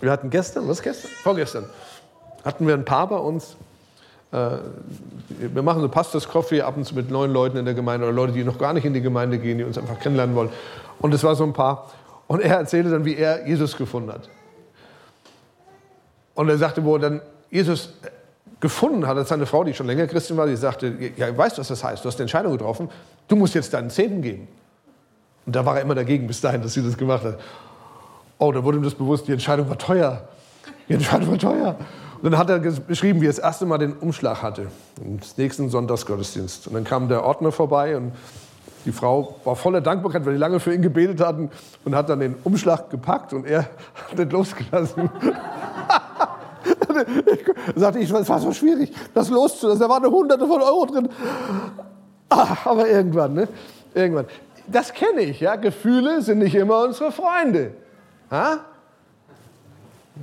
wir hatten gestern, was gestern? Vorgestern, hatten wir ein Paar bei uns, wir machen so Pastors Coffee ab und zu mit neuen Leuten in der Gemeinde oder Leute, die noch gar nicht in die Gemeinde gehen, die uns einfach kennenlernen wollen. Und es war so ein Paar. Und er erzählte dann, wie er Jesus gefunden hat. Und er sagte, wo er dann Jesus gefunden hat, als seine Frau, die schon länger Christin war, die sagte, ja, weißt du, was das heißt? Du hast eine Entscheidung getroffen, du musst jetzt deinen Zehnten geben. Und da war er immer dagegen bis dahin, dass sie das gemacht hat. Oh, da wurde ihm das bewusst, die Entscheidung war teuer. Die Entscheidung war teuer. Und dann hat er beschrieben, wie er das erste Mal den Umschlag hatte, im nächsten Sonntagsgottesdienst. Und dann kam der Ordner vorbei und die Frau war voller Dankbarkeit, weil die lange für ihn gebetet hatten und hat dann den Umschlag gepackt und er hat den losgelassen. sagte ich, es war so schwierig, das loszulassen. Da waren hunderte von Euro drin. Ah, aber irgendwann, ne? Irgendwann. Das kenne ich, ja. Gefühle sind nicht immer unsere Freunde. Ha?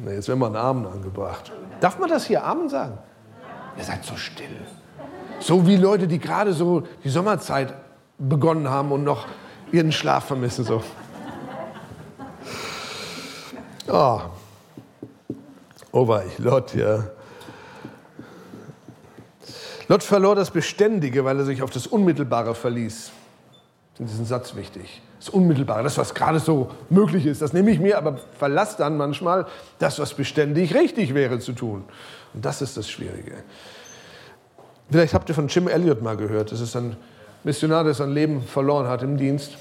Nee, jetzt werden wir einen Amen angebracht. Darf man das hier Amen sagen? Ihr seid so still. So wie Leute, die gerade so die Sommerzeit begonnen haben und noch ihren Schlaf vermissen. So. Oh, oh war ich Lot, ja. Lot verlor das Beständige, weil er sich auf das Unmittelbare verließ. Ich finde diesen Satz wichtig das Unmittelbare, das, was gerade so möglich ist, das nehme ich mir, aber verlasse dann manchmal das, was beständig richtig wäre zu tun. Und das ist das Schwierige. Vielleicht habt ihr von Jim Elliot mal gehört. Das ist ein Missionar, der sein Leben verloren hat im Dienst.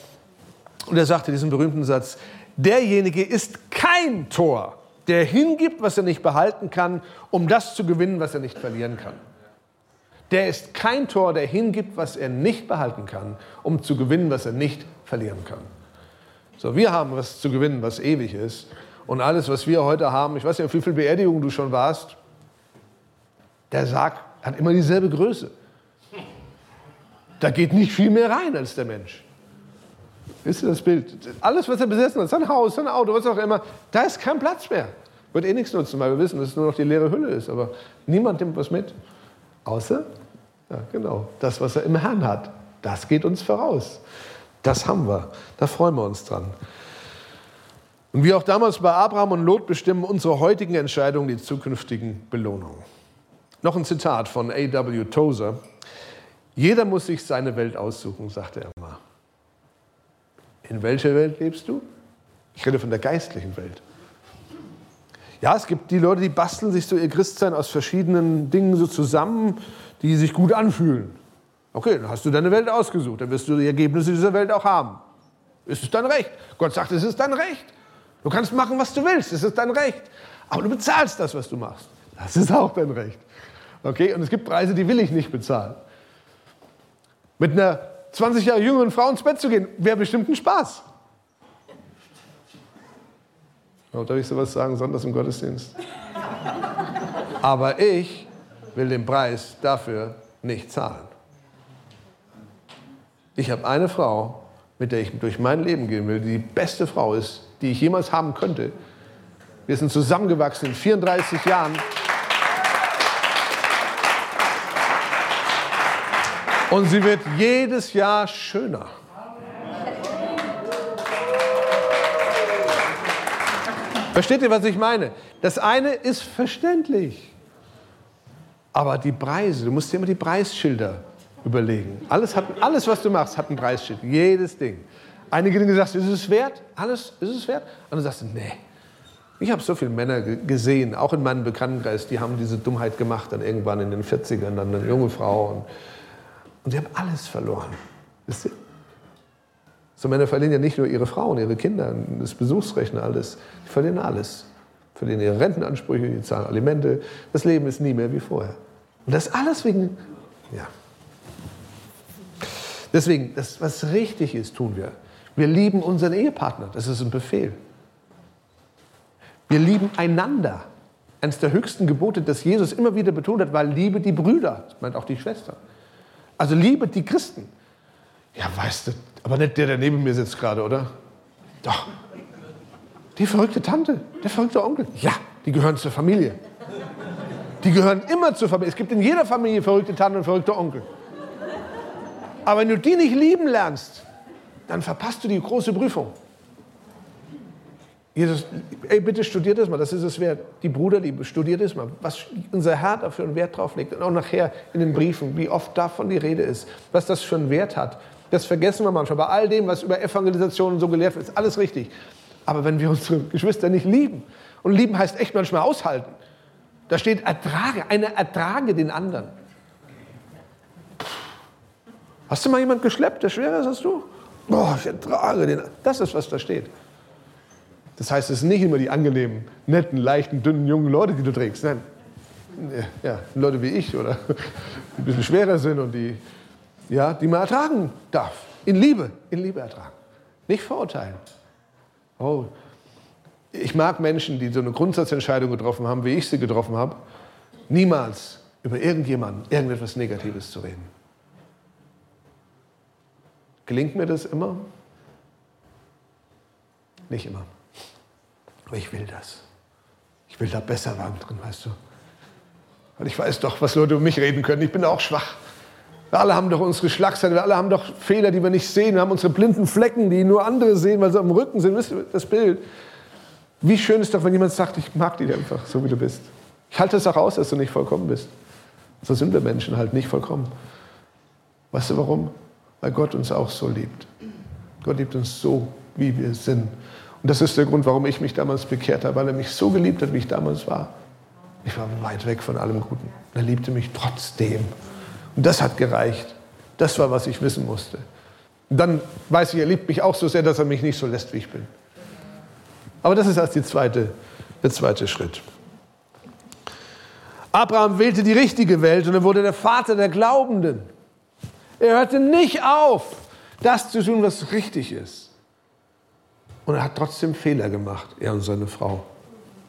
Und er sagte diesen berühmten Satz, derjenige ist kein Tor, der hingibt, was er nicht behalten kann, um das zu gewinnen, was er nicht verlieren kann. Der ist kein Tor, der hingibt, was er nicht behalten kann, um zu gewinnen, was er nicht verlieren kann. So, wir haben was zu gewinnen, was ewig ist. Und alles, was wir heute haben, ich weiß nicht, wie viele Beerdigungen du schon warst, der Sarg hat immer dieselbe Größe. Da geht nicht viel mehr rein als der Mensch. Ihr das Bild? Alles, was er besessen hat, sein Haus, sein Auto, was auch immer, da ist kein Platz mehr. Wird eh nichts nutzen, weil wir wissen, dass es nur noch die leere Hülle ist. Aber niemand nimmt was mit. Außer, ja, genau, das, was er im Herrn hat. Das geht uns voraus. Das haben wir. Da freuen wir uns dran. Und wie auch damals bei Abraham und Lot bestimmen unsere heutigen Entscheidungen die zukünftigen Belohnungen. Noch ein Zitat von A.W. Tozer. Jeder muss sich seine Welt aussuchen, sagte er mal. In welcher Welt lebst du? Ich rede von der geistlichen Welt. Ja, es gibt die Leute, die basteln sich so ihr Christsein aus verschiedenen Dingen so zusammen, die sich gut anfühlen. Okay, dann hast du deine Welt ausgesucht, dann wirst du die Ergebnisse dieser Welt auch haben. Ist es dein Recht? Gott sagt, es ist dein Recht. Du kannst machen, was du willst, es ist dein Recht. Aber du bezahlst das, was du machst. Das ist auch dein Recht. Okay, und es gibt Preise, die will ich nicht bezahlen. Mit einer 20 Jahre jüngeren Frau ins Bett zu gehen, wäre bestimmt ein Spaß. Oh, darf ich sowas sagen, sonntags im Gottesdienst? Aber ich will den Preis dafür nicht zahlen. Ich habe eine Frau, mit der ich durch mein Leben gehen will, die die beste Frau ist, die ich jemals haben könnte. Wir sind zusammengewachsen in 34 Jahren. Und sie wird jedes Jahr schöner. Versteht ihr, was ich meine? Das eine ist verständlich. Aber die Preise, du musst dir immer die Preisschilder überlegen. Alles, hat, alles, was du machst, hat ein Preisschild. Jedes Ding. Einige Dinge sagst du, ist es wert? Alles, ist es wert? Und dann sagst du, nee. Ich habe so viele Männer gesehen, auch in meinem Bekanntenkreis, die haben diese Dummheit gemacht, dann irgendwann in den 40ern, dann eine junge Frau. Und und sie haben alles verloren. So Männer verlieren ja nicht nur ihre Frauen, ihre Kinder, das Besuchsrecht alles. Die verlieren alles. Verlieren ihre Rentenansprüche, die zahlen Alimente. Das Leben ist nie mehr wie vorher. Und das alles wegen, ja. Deswegen, das, was richtig ist, tun wir. Wir lieben unseren Ehepartner. Das ist ein Befehl. Wir lieben einander. Eines der höchsten Gebote, das Jesus immer wieder betont hat, war Liebe die Brüder. Das meint auch die Schwester. Also liebe die Christen. Ja, weißt du, aber nicht der, der neben mir sitzt gerade, oder? Doch. Die verrückte Tante, der verrückte Onkel. Ja, die gehören zur Familie. Die gehören immer zur Familie. Es gibt in jeder Familie verrückte Tante und verrückte Onkel. Aber wenn du die nicht lieben lernst, dann verpasst du die große Prüfung. Jesus, ey, bitte studiert das mal, das ist es wert. Die Bruderliebe, studiert das mal, was unser Herr dafür einen Wert drauf legt. Und auch nachher in den Briefen, wie oft davon die Rede ist, was das für einen Wert hat. Das vergessen wir manchmal. Bei all dem, was über Evangelisation und so gelehrt wird, ist alles richtig. Aber wenn wir unsere Geschwister nicht lieben, und lieben heißt echt manchmal aushalten, da steht ertrage, einer ertrage den anderen. Hast du mal jemand geschleppt, der schwerer ist als du? Boah, ich ertrage den. Das ist, was da steht. Das heißt, es sind nicht immer die angenehmen, netten, leichten, dünnen, jungen Leute, die du trägst. Nein, ja, Leute wie ich oder die ein bisschen schwerer sind und die, ja, die man ertragen darf. In Liebe, in Liebe ertragen. Nicht verurteilen. Oh, ich mag Menschen, die so eine Grundsatzentscheidung getroffen haben, wie ich sie getroffen habe, niemals über irgendjemanden irgendetwas Negatives zu reden. Gelingt mir das immer? Nicht immer. Aber ich will das. Ich will da besser werden drin, weißt du. Weil ich weiß doch, was Leute über mich reden können. Ich bin auch schwach. Wir alle haben doch unsere Schlagseite, wir alle haben doch Fehler, die wir nicht sehen. Wir haben unsere blinden Flecken, die nur andere sehen, weil sie am Rücken sind. Wisst ihr das Bild? Wie schön ist doch, wenn jemand sagt, ich mag dich einfach, so wie du bist. Ich halte es auch aus, dass du nicht vollkommen bist. So sind wir Menschen halt nicht vollkommen. Weißt du warum? Weil Gott uns auch so liebt. Gott liebt uns so, wie wir sind. Und das ist der Grund, warum ich mich damals bekehrt habe, weil er mich so geliebt hat, wie ich damals war. Ich war weit weg von allem Guten. Er liebte mich trotzdem. Und das hat gereicht. Das war, was ich wissen musste. Und dann weiß ich, er liebt mich auch so sehr, dass er mich nicht so lässt, wie ich bin. Aber das ist erst die zweite, der zweite Schritt. Abraham wählte die richtige Welt und er wurde der Vater der Glaubenden. Er hörte nicht auf, das zu tun, was richtig ist. Und er hat trotzdem Fehler gemacht, er und seine Frau.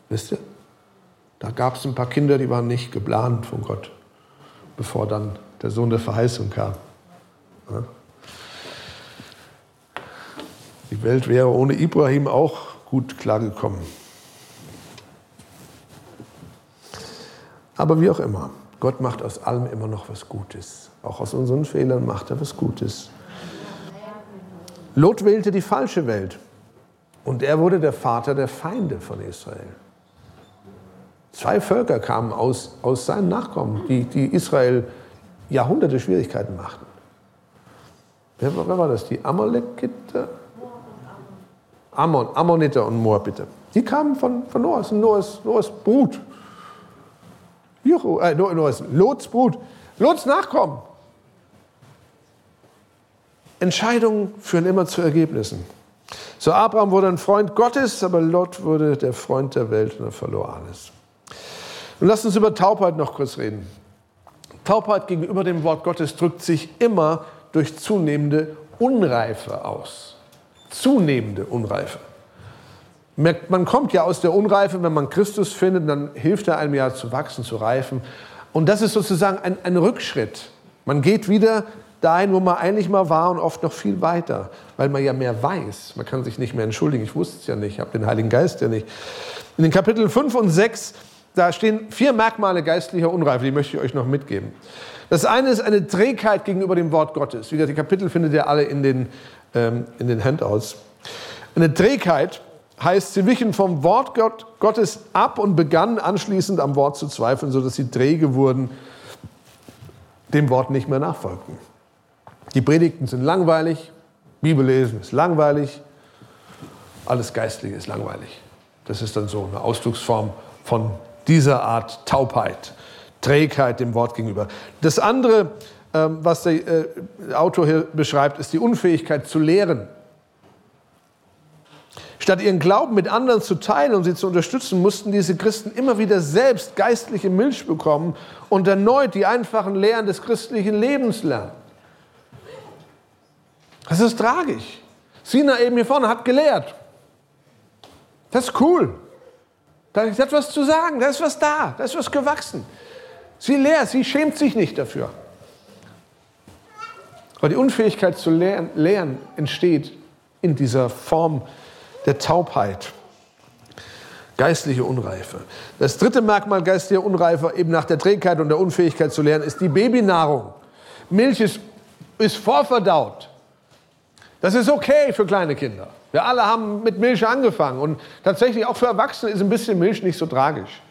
Wisst ihr? Da gab es ein paar Kinder, die waren nicht geplant von Gott, bevor dann der Sohn der Verheißung kam. Die Welt wäre ohne Ibrahim auch gut klargekommen. Aber wie auch immer, Gott macht aus allem immer noch was Gutes. Auch aus unseren Fehlern macht er was Gutes. Lot wählte die falsche Welt und er wurde der Vater der Feinde von Israel. Zwei Völker kamen aus, aus seinen Nachkommen, die, die Israel Jahrhunderte Schwierigkeiten machten. Wer, wer war das? Die Amalekiter? Ammon, Ammoniter und Moabiter. Die kamen von, von Noahs, Noahs, Noahs Brut. Juhu, äh, Noahs, Lots Brut. Lots Nachkommen. Entscheidungen führen immer zu Ergebnissen. So Abraham wurde ein Freund Gottes, aber Lot wurde der Freund der Welt und er verlor alles. Und lasst uns über Taubheit noch kurz reden. Taubheit gegenüber dem Wort Gottes drückt sich immer durch zunehmende Unreife aus. Zunehmende Unreife. Man kommt ja aus der Unreife, wenn man Christus findet, dann hilft er einem ja zu wachsen, zu reifen. Und das ist sozusagen ein, ein Rückschritt. Man geht wieder dahin, wo man eigentlich mal war und oft noch viel weiter, weil man ja mehr weiß. Man kann sich nicht mehr entschuldigen. Ich wusste es ja nicht, ich habe den Heiligen Geist ja nicht. In den Kapiteln 5 und 6, da stehen vier Merkmale geistlicher Unreife, die möchte ich euch noch mitgeben. Das eine ist eine Trägheit gegenüber dem Wort Gottes. Wie gesagt, die Kapitel findet ihr alle in den, ähm, in den Handouts. Eine Trägheit heißt, sie wichen vom Wort Gott, Gottes ab und begannen anschließend am Wort zu zweifeln, sodass sie träge wurden, dem Wort nicht mehr nachfolgten. Die Predigten sind langweilig, Bibellesen ist langweilig, alles Geistliche ist langweilig. Das ist dann so eine Ausdrucksform von dieser Art Taubheit, Trägheit dem Wort gegenüber. Das andere, ähm, was der äh, Autor hier beschreibt, ist die Unfähigkeit zu lehren. Statt ihren Glauben mit anderen zu teilen und sie zu unterstützen, mussten diese Christen immer wieder selbst geistliche Milch bekommen und erneut die einfachen Lehren des christlichen Lebens lernen. Das ist tragisch. Sina eben hier vorne hat gelehrt. Das ist cool. Da ist etwas zu sagen, da ist was da, da ist was gewachsen. Sie lehrt, sie schämt sich nicht dafür. Aber die Unfähigkeit zu lehren, lehren entsteht in dieser Form der Taubheit. Geistliche Unreife. Das dritte Merkmal geistlicher Unreife, eben nach der Trägheit und der Unfähigkeit zu lernen, ist die Babynahrung. Milch ist, ist vorverdaut. Das ist okay für kleine Kinder. Wir alle haben mit Milch angefangen und tatsächlich auch für Erwachsene ist ein bisschen Milch nicht so tragisch.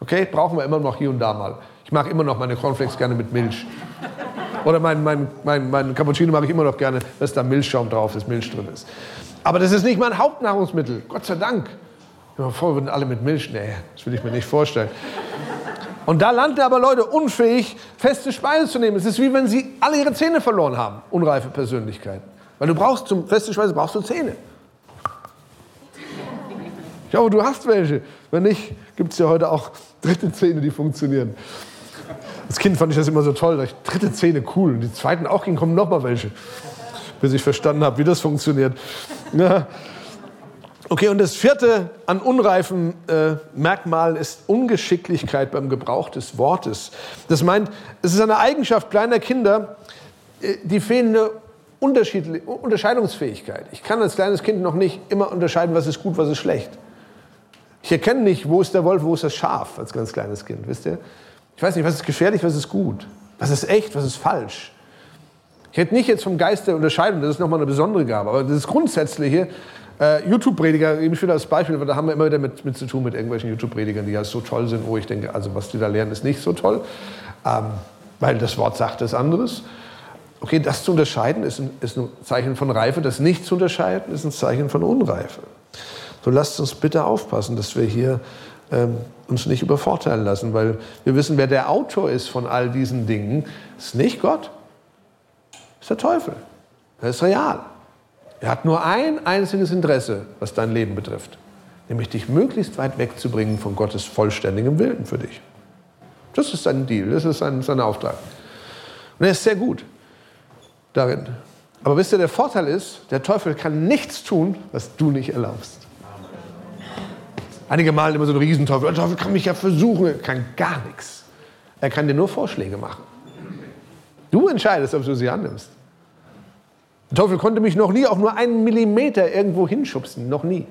Okay, brauchen wir immer noch hier und da mal. Ich mag immer noch meine Cornflakes gerne mit Milch. Oder mein, mein, mein, mein Cappuccino mag ich immer noch gerne, dass da Milchschaum drauf ist, Milch drin ist. Aber das ist nicht mein Hauptnahrungsmittel, Gott sei Dank. Vorher würden alle mit Milch, nee, das will ich mir nicht vorstellen. Und da landen aber Leute unfähig, feste Speise zu nehmen. Es ist wie wenn sie alle ihre Zähne verloren haben, unreife Persönlichkeiten. Weil du brauchst zum feste Speise brauchst du Zähne. Ich hoffe, du hast welche. Wenn nicht, gibt es ja heute auch dritte Zähne, die funktionieren. Als Kind fand ich das immer so toll. Da ich, dritte Zähne, cool. Und die zweiten auch gingen, kommen noch mal welche. Bis ich verstanden habe, wie das funktioniert. Ja. Okay, und das vierte an unreifen äh, Merkmal ist Ungeschicklichkeit beim Gebrauch des Wortes. Das meint, es ist eine Eigenschaft kleiner Kinder, äh, die fehlende Unterscheidungsfähigkeit. Ich kann als kleines Kind noch nicht immer unterscheiden, was ist gut, was ist schlecht. Ich erkenne nicht, wo ist der Wolf, wo ist das Schaf, als ganz kleines Kind, wisst ihr? Ich weiß nicht, was ist gefährlich, was ist gut, was ist echt, was ist falsch. Ich hätte nicht jetzt vom Geist der Unterscheidung, das ist nochmal eine besondere Gabe, aber das Grundsätzliche, äh, YouTube-Prediger, ich wieder als Beispiel, da haben wir immer wieder mit, mit zu tun mit irgendwelchen YouTube-Predigern, die ja so toll sind, wo ich denke, also was die da lernen, ist nicht so toll, ähm, weil das Wort sagt es anderes. Okay, das zu unterscheiden ist ein, ist ein Zeichen von Reife, das nicht zu unterscheiden ist ein Zeichen von Unreife. So lasst uns bitte aufpassen, dass wir hier ähm, uns nicht übervorteilen lassen, weil wir wissen, wer der Autor ist von all diesen Dingen, ist nicht Gott, der Teufel. Er ist real. Er hat nur ein einziges Interesse, was dein Leben betrifft, nämlich dich möglichst weit wegzubringen von Gottes vollständigem Willen für dich. Das ist sein Deal, das ist sein, sein Auftrag. Und er ist sehr gut darin. Aber wisst ihr, der Vorteil ist, der Teufel kann nichts tun, was du nicht erlaubst. Einige malen immer so einen Riesenteufel. Der Teufel kann mich ja versuchen. Er kann gar nichts. Er kann dir nur Vorschläge machen. Du entscheidest, ob du sie annimmst. Der Teufel konnte mich noch nie auch nur einen Millimeter irgendwo hinschubsen, noch nie.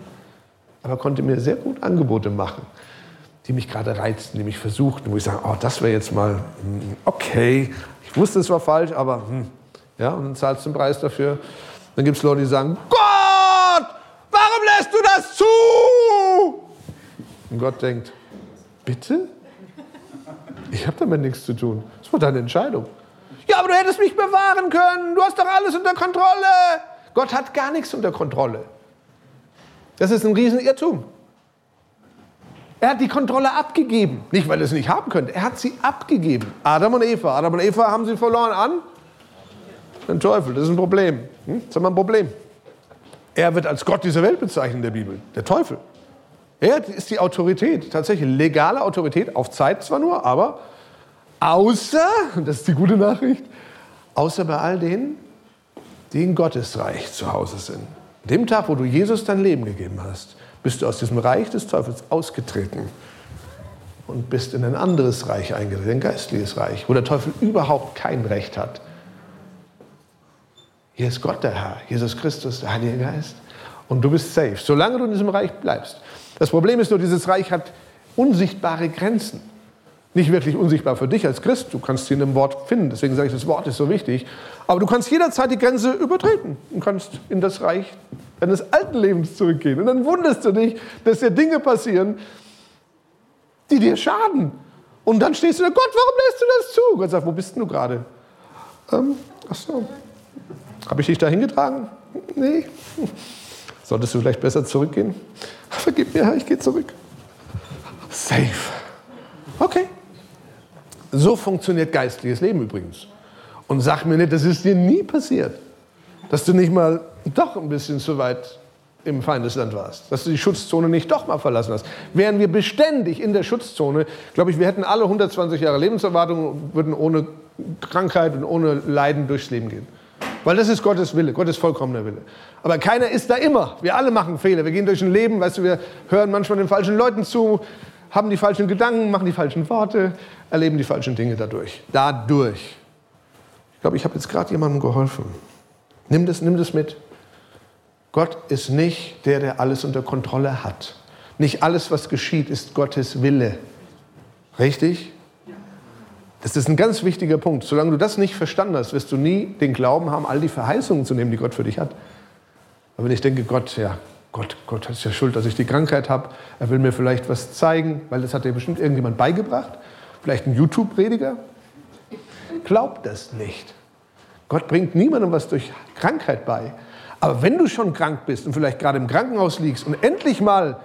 Aber konnte mir sehr gut Angebote machen, die mich gerade reizten, die mich versuchten, wo ich sage, oh, das wäre jetzt mal hm, okay. Ich wusste, es war falsch, aber hm. ja, und dann zahlst du den Preis dafür. Dann gibt es Leute, die sagen, Gott, warum lässt du das zu? Und Gott denkt, bitte? Ich habe damit nichts zu tun. Das war deine Entscheidung. Ja, aber du hättest mich bewahren können. Du hast doch alles unter Kontrolle. Gott hat gar nichts unter Kontrolle. Das ist ein Riesenirrtum. Er hat die Kontrolle abgegeben. Nicht, weil er es nicht haben könnte. Er hat sie abgegeben. Adam und Eva. Adam und Eva haben sie verloren an den Teufel. Das ist ein Problem. Hm? Das ist ein Problem. Er wird als Gott dieser Welt bezeichnet in der Bibel. Der Teufel. Er ist die Autorität. Tatsächlich legale Autorität. Auf Zeit zwar nur, aber außer, und das ist die gute Nachricht, außer bei all denen, die in Gottes Reich zu Hause sind. Dem Tag, wo du Jesus dein Leben gegeben hast, bist du aus diesem Reich des Teufels ausgetreten und bist in ein anderes Reich eingetreten, ein geistliches Reich, wo der Teufel überhaupt kein Recht hat. Hier ist Gott der Herr, Jesus Christus, der Heilige Geist. Und du bist safe, solange du in diesem Reich bleibst. Das Problem ist nur, dieses Reich hat unsichtbare Grenzen. Nicht wirklich unsichtbar für dich als Christ, du kannst sie in einem Wort finden, deswegen sage ich, das Wort ist so wichtig. Aber du kannst jederzeit die Grenze übertreten und kannst in das Reich deines alten Lebens zurückgehen. Und dann wunderst du dich, dass dir Dinge passieren, die dir schaden. Und dann stehst du da, Gott, warum lässt du das zu? Gott sagt, wo bist du gerade? Ähm, ach so. Habe ich dich da hingetragen? Nee. Solltest du vielleicht besser zurückgehen? Vergib mir, Herr, ich gehe zurück. Safe. Okay. So funktioniert geistliches Leben übrigens. Und sag mir nicht, das ist dir nie passiert, dass du nicht mal doch ein bisschen zu weit im Feindesland warst, dass du die Schutzzone nicht doch mal verlassen hast. Wären wir beständig in der Schutzzone, glaube ich, wir hätten alle 120 Jahre Lebenserwartung und würden ohne Krankheit und ohne Leiden durchs Leben gehen. Weil das ist Gottes Wille, Gottes vollkommener Wille. Aber keiner ist da immer. Wir alle machen Fehler. Wir gehen durch ein Leben, weißt du, wir hören manchmal den falschen Leuten zu, haben die falschen Gedanken, machen die falschen Worte, erleben die falschen Dinge dadurch. Dadurch. Ich glaube, ich habe jetzt gerade jemandem geholfen. Nimm das, nimm das mit. Gott ist nicht der, der alles unter Kontrolle hat. Nicht alles, was geschieht, ist Gottes Wille. Richtig? Das ist ein ganz wichtiger Punkt. Solange du das nicht verstanden hast, wirst du nie den Glauben haben, all die Verheißungen zu nehmen, die Gott für dich hat. Aber wenn ich denke, Gott, ja, Gott, Gott ist ja schuld, dass ich die Krankheit habe. Er will mir vielleicht was zeigen, weil das hat dir bestimmt irgendjemand beigebracht. Vielleicht ein YouTube-Prediger. Glaub das nicht. Gott bringt niemandem was durch Krankheit bei. Aber wenn du schon krank bist und vielleicht gerade im Krankenhaus liegst und endlich mal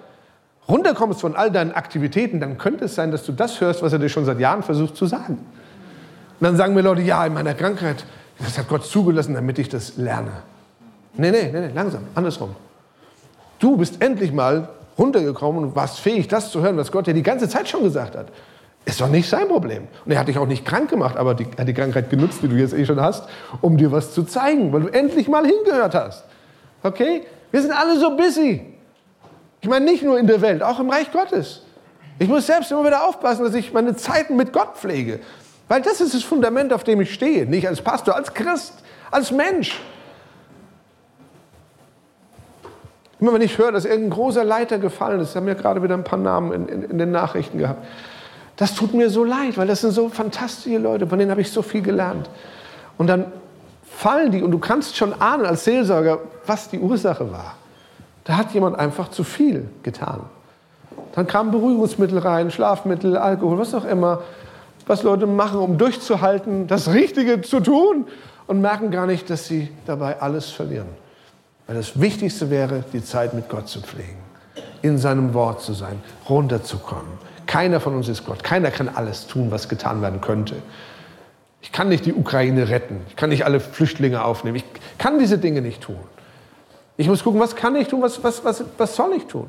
runterkommst von all deinen Aktivitäten, dann könnte es sein, dass du das hörst, was er dir schon seit Jahren versucht zu sagen. Und dann sagen mir Leute, ja, in meiner Krankheit, das hat Gott zugelassen, damit ich das lerne. Nee, nee, nee, nee langsam, andersrum. Du bist endlich mal runtergekommen und warst fähig, das zu hören, was Gott dir die ganze Zeit schon gesagt hat. Ist doch nicht sein Problem. Und er hat dich auch nicht krank gemacht, aber die, hat die Krankheit genutzt, die du jetzt eh schon hast, um dir was zu zeigen, weil du endlich mal hingehört hast. Okay? Wir sind alle so busy. Ich meine, nicht nur in der Welt, auch im Reich Gottes. Ich muss selbst immer wieder aufpassen, dass ich meine Zeiten mit Gott pflege. Weil das ist das Fundament, auf dem ich stehe. Nicht als Pastor, als Christ, als Mensch. Immer wenn ich höre, dass irgendein großer Leiter gefallen ist, haben wir gerade wieder ein paar Namen in, in, in den Nachrichten gehabt. Das tut mir so leid, weil das sind so fantastische Leute, von denen habe ich so viel gelernt. Und dann fallen die und du kannst schon ahnen als Seelsorger, was die Ursache war. Da hat jemand einfach zu viel getan. Dann kamen Beruhigungsmittel rein, Schlafmittel, Alkohol, was auch immer, was Leute machen, um durchzuhalten, das Richtige zu tun und merken gar nicht, dass sie dabei alles verlieren. Weil das Wichtigste wäre, die Zeit mit Gott zu pflegen, in seinem Wort zu sein, runterzukommen. Keiner von uns ist Gott. Keiner kann alles tun, was getan werden könnte. Ich kann nicht die Ukraine retten. Ich kann nicht alle Flüchtlinge aufnehmen. Ich kann diese Dinge nicht tun. Ich muss gucken, was kann ich tun, was, was, was, was soll ich tun?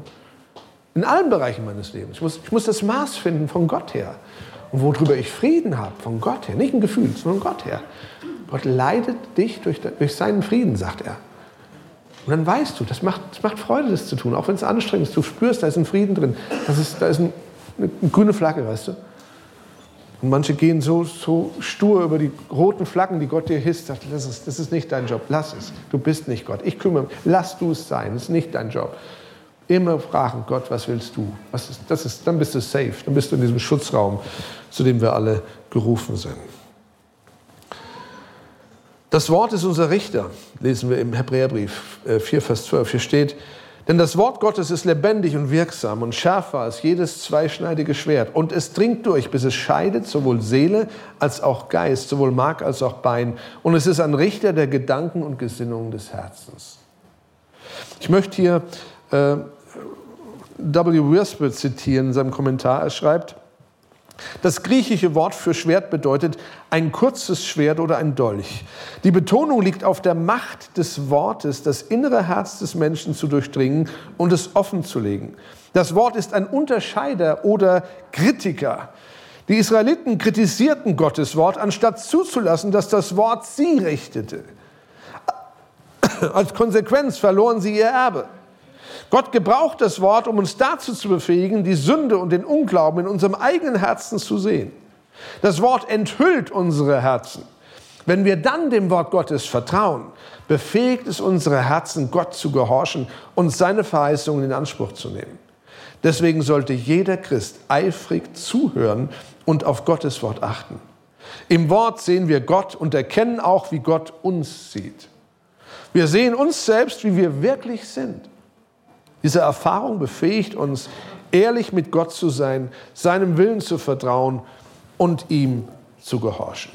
In allen Bereichen meines Lebens. Ich muss, ich muss das Maß finden von Gott her. Und worüber ich Frieden habe, von Gott her. Nicht ein Gefühl, sondern Gott her. Gott leitet dich durch, durch seinen Frieden, sagt er. Und dann weißt du, das macht, das macht Freude, das zu tun, auch wenn es anstrengend ist. Du spürst, da ist ein Frieden drin. Das ist, da ist ein, eine, eine grüne Flagge, weißt du. Und manche gehen so, so stur über die roten Flaggen, die Gott dir hisst. Sagt, das ist, das ist nicht dein Job, lass es. Du bist nicht Gott. Ich kümmere mich. Lass du es sein, das ist nicht dein Job. Immer fragen, Gott, was willst du? Was ist, das ist, dann bist du safe, dann bist du in diesem Schutzraum, zu dem wir alle gerufen sind. Das Wort ist unser Richter, lesen wir im Hebräerbrief 4, äh, Vers 12. Hier steht, denn das Wort Gottes ist lebendig und wirksam und schärfer als jedes zweischneidige Schwert. Und es dringt durch, bis es scheidet sowohl Seele als auch Geist, sowohl Mark als auch Bein. Und es ist ein Richter der Gedanken und Gesinnungen des Herzens. Ich möchte hier äh, W. Wiersbe zitieren in seinem Kommentar. Er schreibt, das griechische Wort für Schwert bedeutet ein kurzes Schwert oder ein Dolch. Die Betonung liegt auf der Macht des Wortes, das innere Herz des Menschen zu durchdringen und es offen zu legen. Das Wort ist ein Unterscheider oder Kritiker. Die Israeliten kritisierten Gottes Wort, anstatt zuzulassen, dass das Wort sie richtete. Als Konsequenz verloren sie ihr Erbe. Gott gebraucht das Wort, um uns dazu zu befähigen, die Sünde und den Unglauben in unserem eigenen Herzen zu sehen. Das Wort enthüllt unsere Herzen. Wenn wir dann dem Wort Gottes vertrauen, befähigt es unsere Herzen, Gott zu gehorchen und seine Verheißungen in Anspruch zu nehmen. Deswegen sollte jeder Christ eifrig zuhören und auf Gottes Wort achten. Im Wort sehen wir Gott und erkennen auch, wie Gott uns sieht. Wir sehen uns selbst, wie wir wirklich sind. Diese Erfahrung befähigt uns, ehrlich mit Gott zu sein, seinem Willen zu vertrauen und ihm zu gehorchen.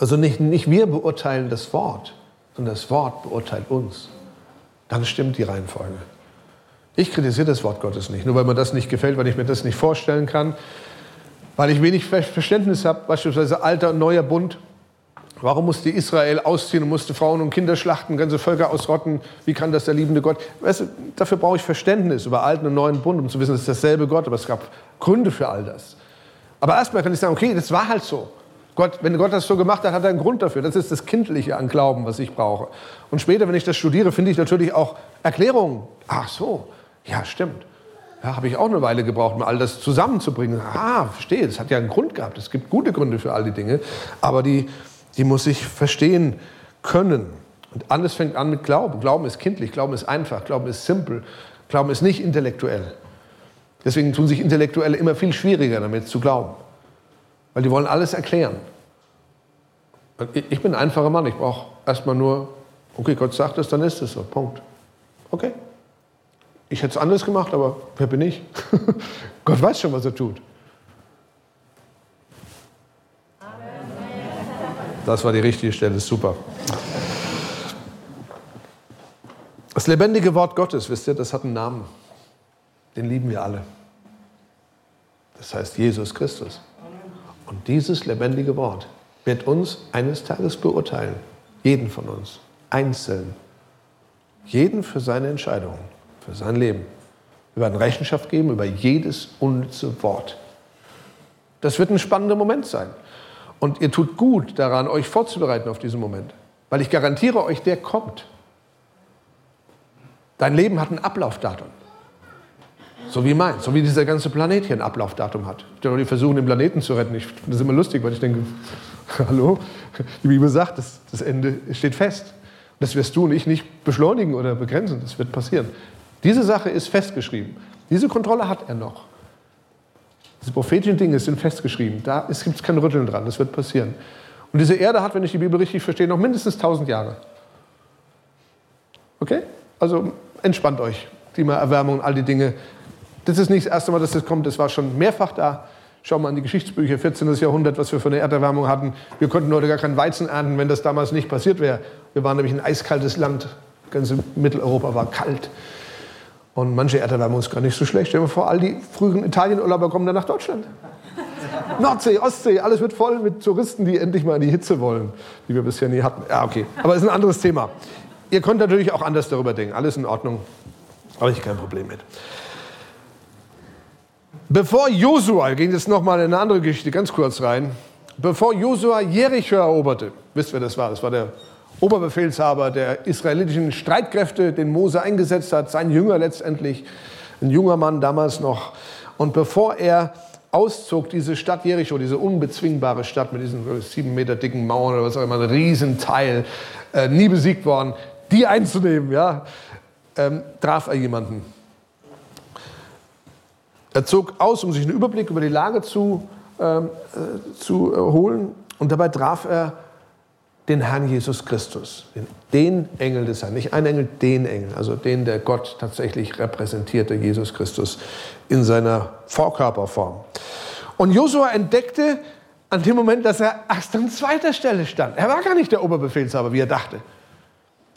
Also nicht, nicht wir beurteilen das Wort, sondern das Wort beurteilt uns. Dann stimmt die Reihenfolge. Ich kritisiere das Wort Gottes nicht, nur weil mir das nicht gefällt, weil ich mir das nicht vorstellen kann, weil ich wenig Verständnis habe, beispielsweise alter und neuer Bund. Warum musste Israel ausziehen und musste Frauen und Kinder schlachten, ganze Völker ausrotten? Wie kann das der liebende Gott? Weißt du, dafür brauche ich Verständnis über alten und neuen Bund, um zu wissen, es ist dasselbe Gott, aber es gab Gründe für all das. Aber erstmal kann ich sagen, okay, das war halt so. Gott, wenn Gott das so gemacht hat, hat er einen Grund dafür. Das ist das Kindliche an Glauben, was ich brauche. Und später, wenn ich das studiere, finde ich natürlich auch Erklärungen. Ach so, ja, stimmt. Ja, habe ich auch eine Weile gebraucht, um all das zusammenzubringen. Ah, verstehe, das hat ja einen Grund gehabt. Es gibt gute Gründe für all die Dinge. Aber die, die muss ich verstehen können. Und alles fängt an mit Glauben. Glauben ist kindlich, Glauben ist einfach, Glauben ist simpel, Glauben ist nicht intellektuell. Deswegen tun sich Intellektuelle immer viel schwieriger damit zu glauben. Weil die wollen alles erklären. Ich bin ein einfacher Mann, ich brauche erstmal nur, okay, Gott sagt es, dann ist es so, Punkt. Okay. Ich hätte es anders gemacht, aber wer bin ich? Gott weiß schon, was er tut. Das war die richtige Stelle, super. Das lebendige Wort Gottes, wisst ihr, das hat einen Namen. Den lieben wir alle. Das heißt Jesus Christus. Und dieses lebendige Wort wird uns eines Tages beurteilen. Jeden von uns. Einzeln. Jeden für seine Entscheidungen, für sein Leben. Wir werden Rechenschaft geben über jedes unnütze Wort. Das wird ein spannender Moment sein. Und ihr tut gut daran, euch vorzubereiten auf diesen Moment. Weil ich garantiere euch, der kommt. Dein Leben hat ein Ablaufdatum. So wie mein, so wie dieser ganze Planet hier ein Ablaufdatum hat. Die versuchen, den Planeten zu retten. Ich finde das immer lustig, weil ich denke, hallo, die Bibel sagt, das, das Ende steht fest. Das wirst du und ich nicht beschleunigen oder begrenzen. Das wird passieren. Diese Sache ist festgeschrieben. Diese Kontrolle hat er noch. Diese prophetischen Dinge sind festgeschrieben. Da gibt es kein Rütteln dran. Das wird passieren. Und diese Erde hat, wenn ich die Bibel richtig verstehe, noch mindestens 1000 Jahre. Okay? Also entspannt euch. Klimaerwärmung, all die Dinge. Das ist nicht das erste Mal, dass das kommt. Das war schon mehrfach da. Schau mal an die Geschichtsbücher, 14. Jahrhundert, was wir für eine Erderwärmung hatten. Wir konnten heute gar keinen Weizen ernten, wenn das damals nicht passiert wäre. Wir waren nämlich ein eiskaltes Land. Ganz Mitteleuropa war kalt. Und manche Erderwärmung ist gar nicht so schlecht. Stell dir vor, all die früheren Italienurlauber kommen dann nach Deutschland. Nordsee, Ostsee, alles wird voll mit Touristen, die endlich mal in die Hitze wollen, die wir bisher nie hatten. Ja, okay. Aber es ist ein anderes Thema. Ihr könnt natürlich auch anders darüber denken. Alles in Ordnung. Habe ich kein Problem mit. Bevor Josua, ging jetzt nochmal in eine andere Geschichte ganz kurz rein, bevor Josua Jericho eroberte, wisst ihr, wer das war? Das war der Oberbefehlshaber der israelitischen Streitkräfte, den Mose eingesetzt hat, sein Jünger letztendlich. ein junger Mann damals noch. Und bevor er auszog, diese Stadt Jericho, diese unbezwingbare Stadt mit diesen sieben Meter dicken Mauern oder was auch immer, ein Riesenteil, äh, nie besiegt worden, die einzunehmen, ja, ähm, traf er jemanden. Er zog aus, um sich einen Überblick über die Lage zu, ähm, äh, zu äh, holen. Und dabei traf er den Herrn Jesus Christus, den, Engel des Herrn, nicht ein Engel, den Engel, also den, der Gott tatsächlich repräsentierte, Jesus Christus in seiner Vorkörperform. Und Josua entdeckte an dem Moment, dass er erst an zweiter Stelle stand. Er war gar nicht der Oberbefehlshaber, wie er dachte.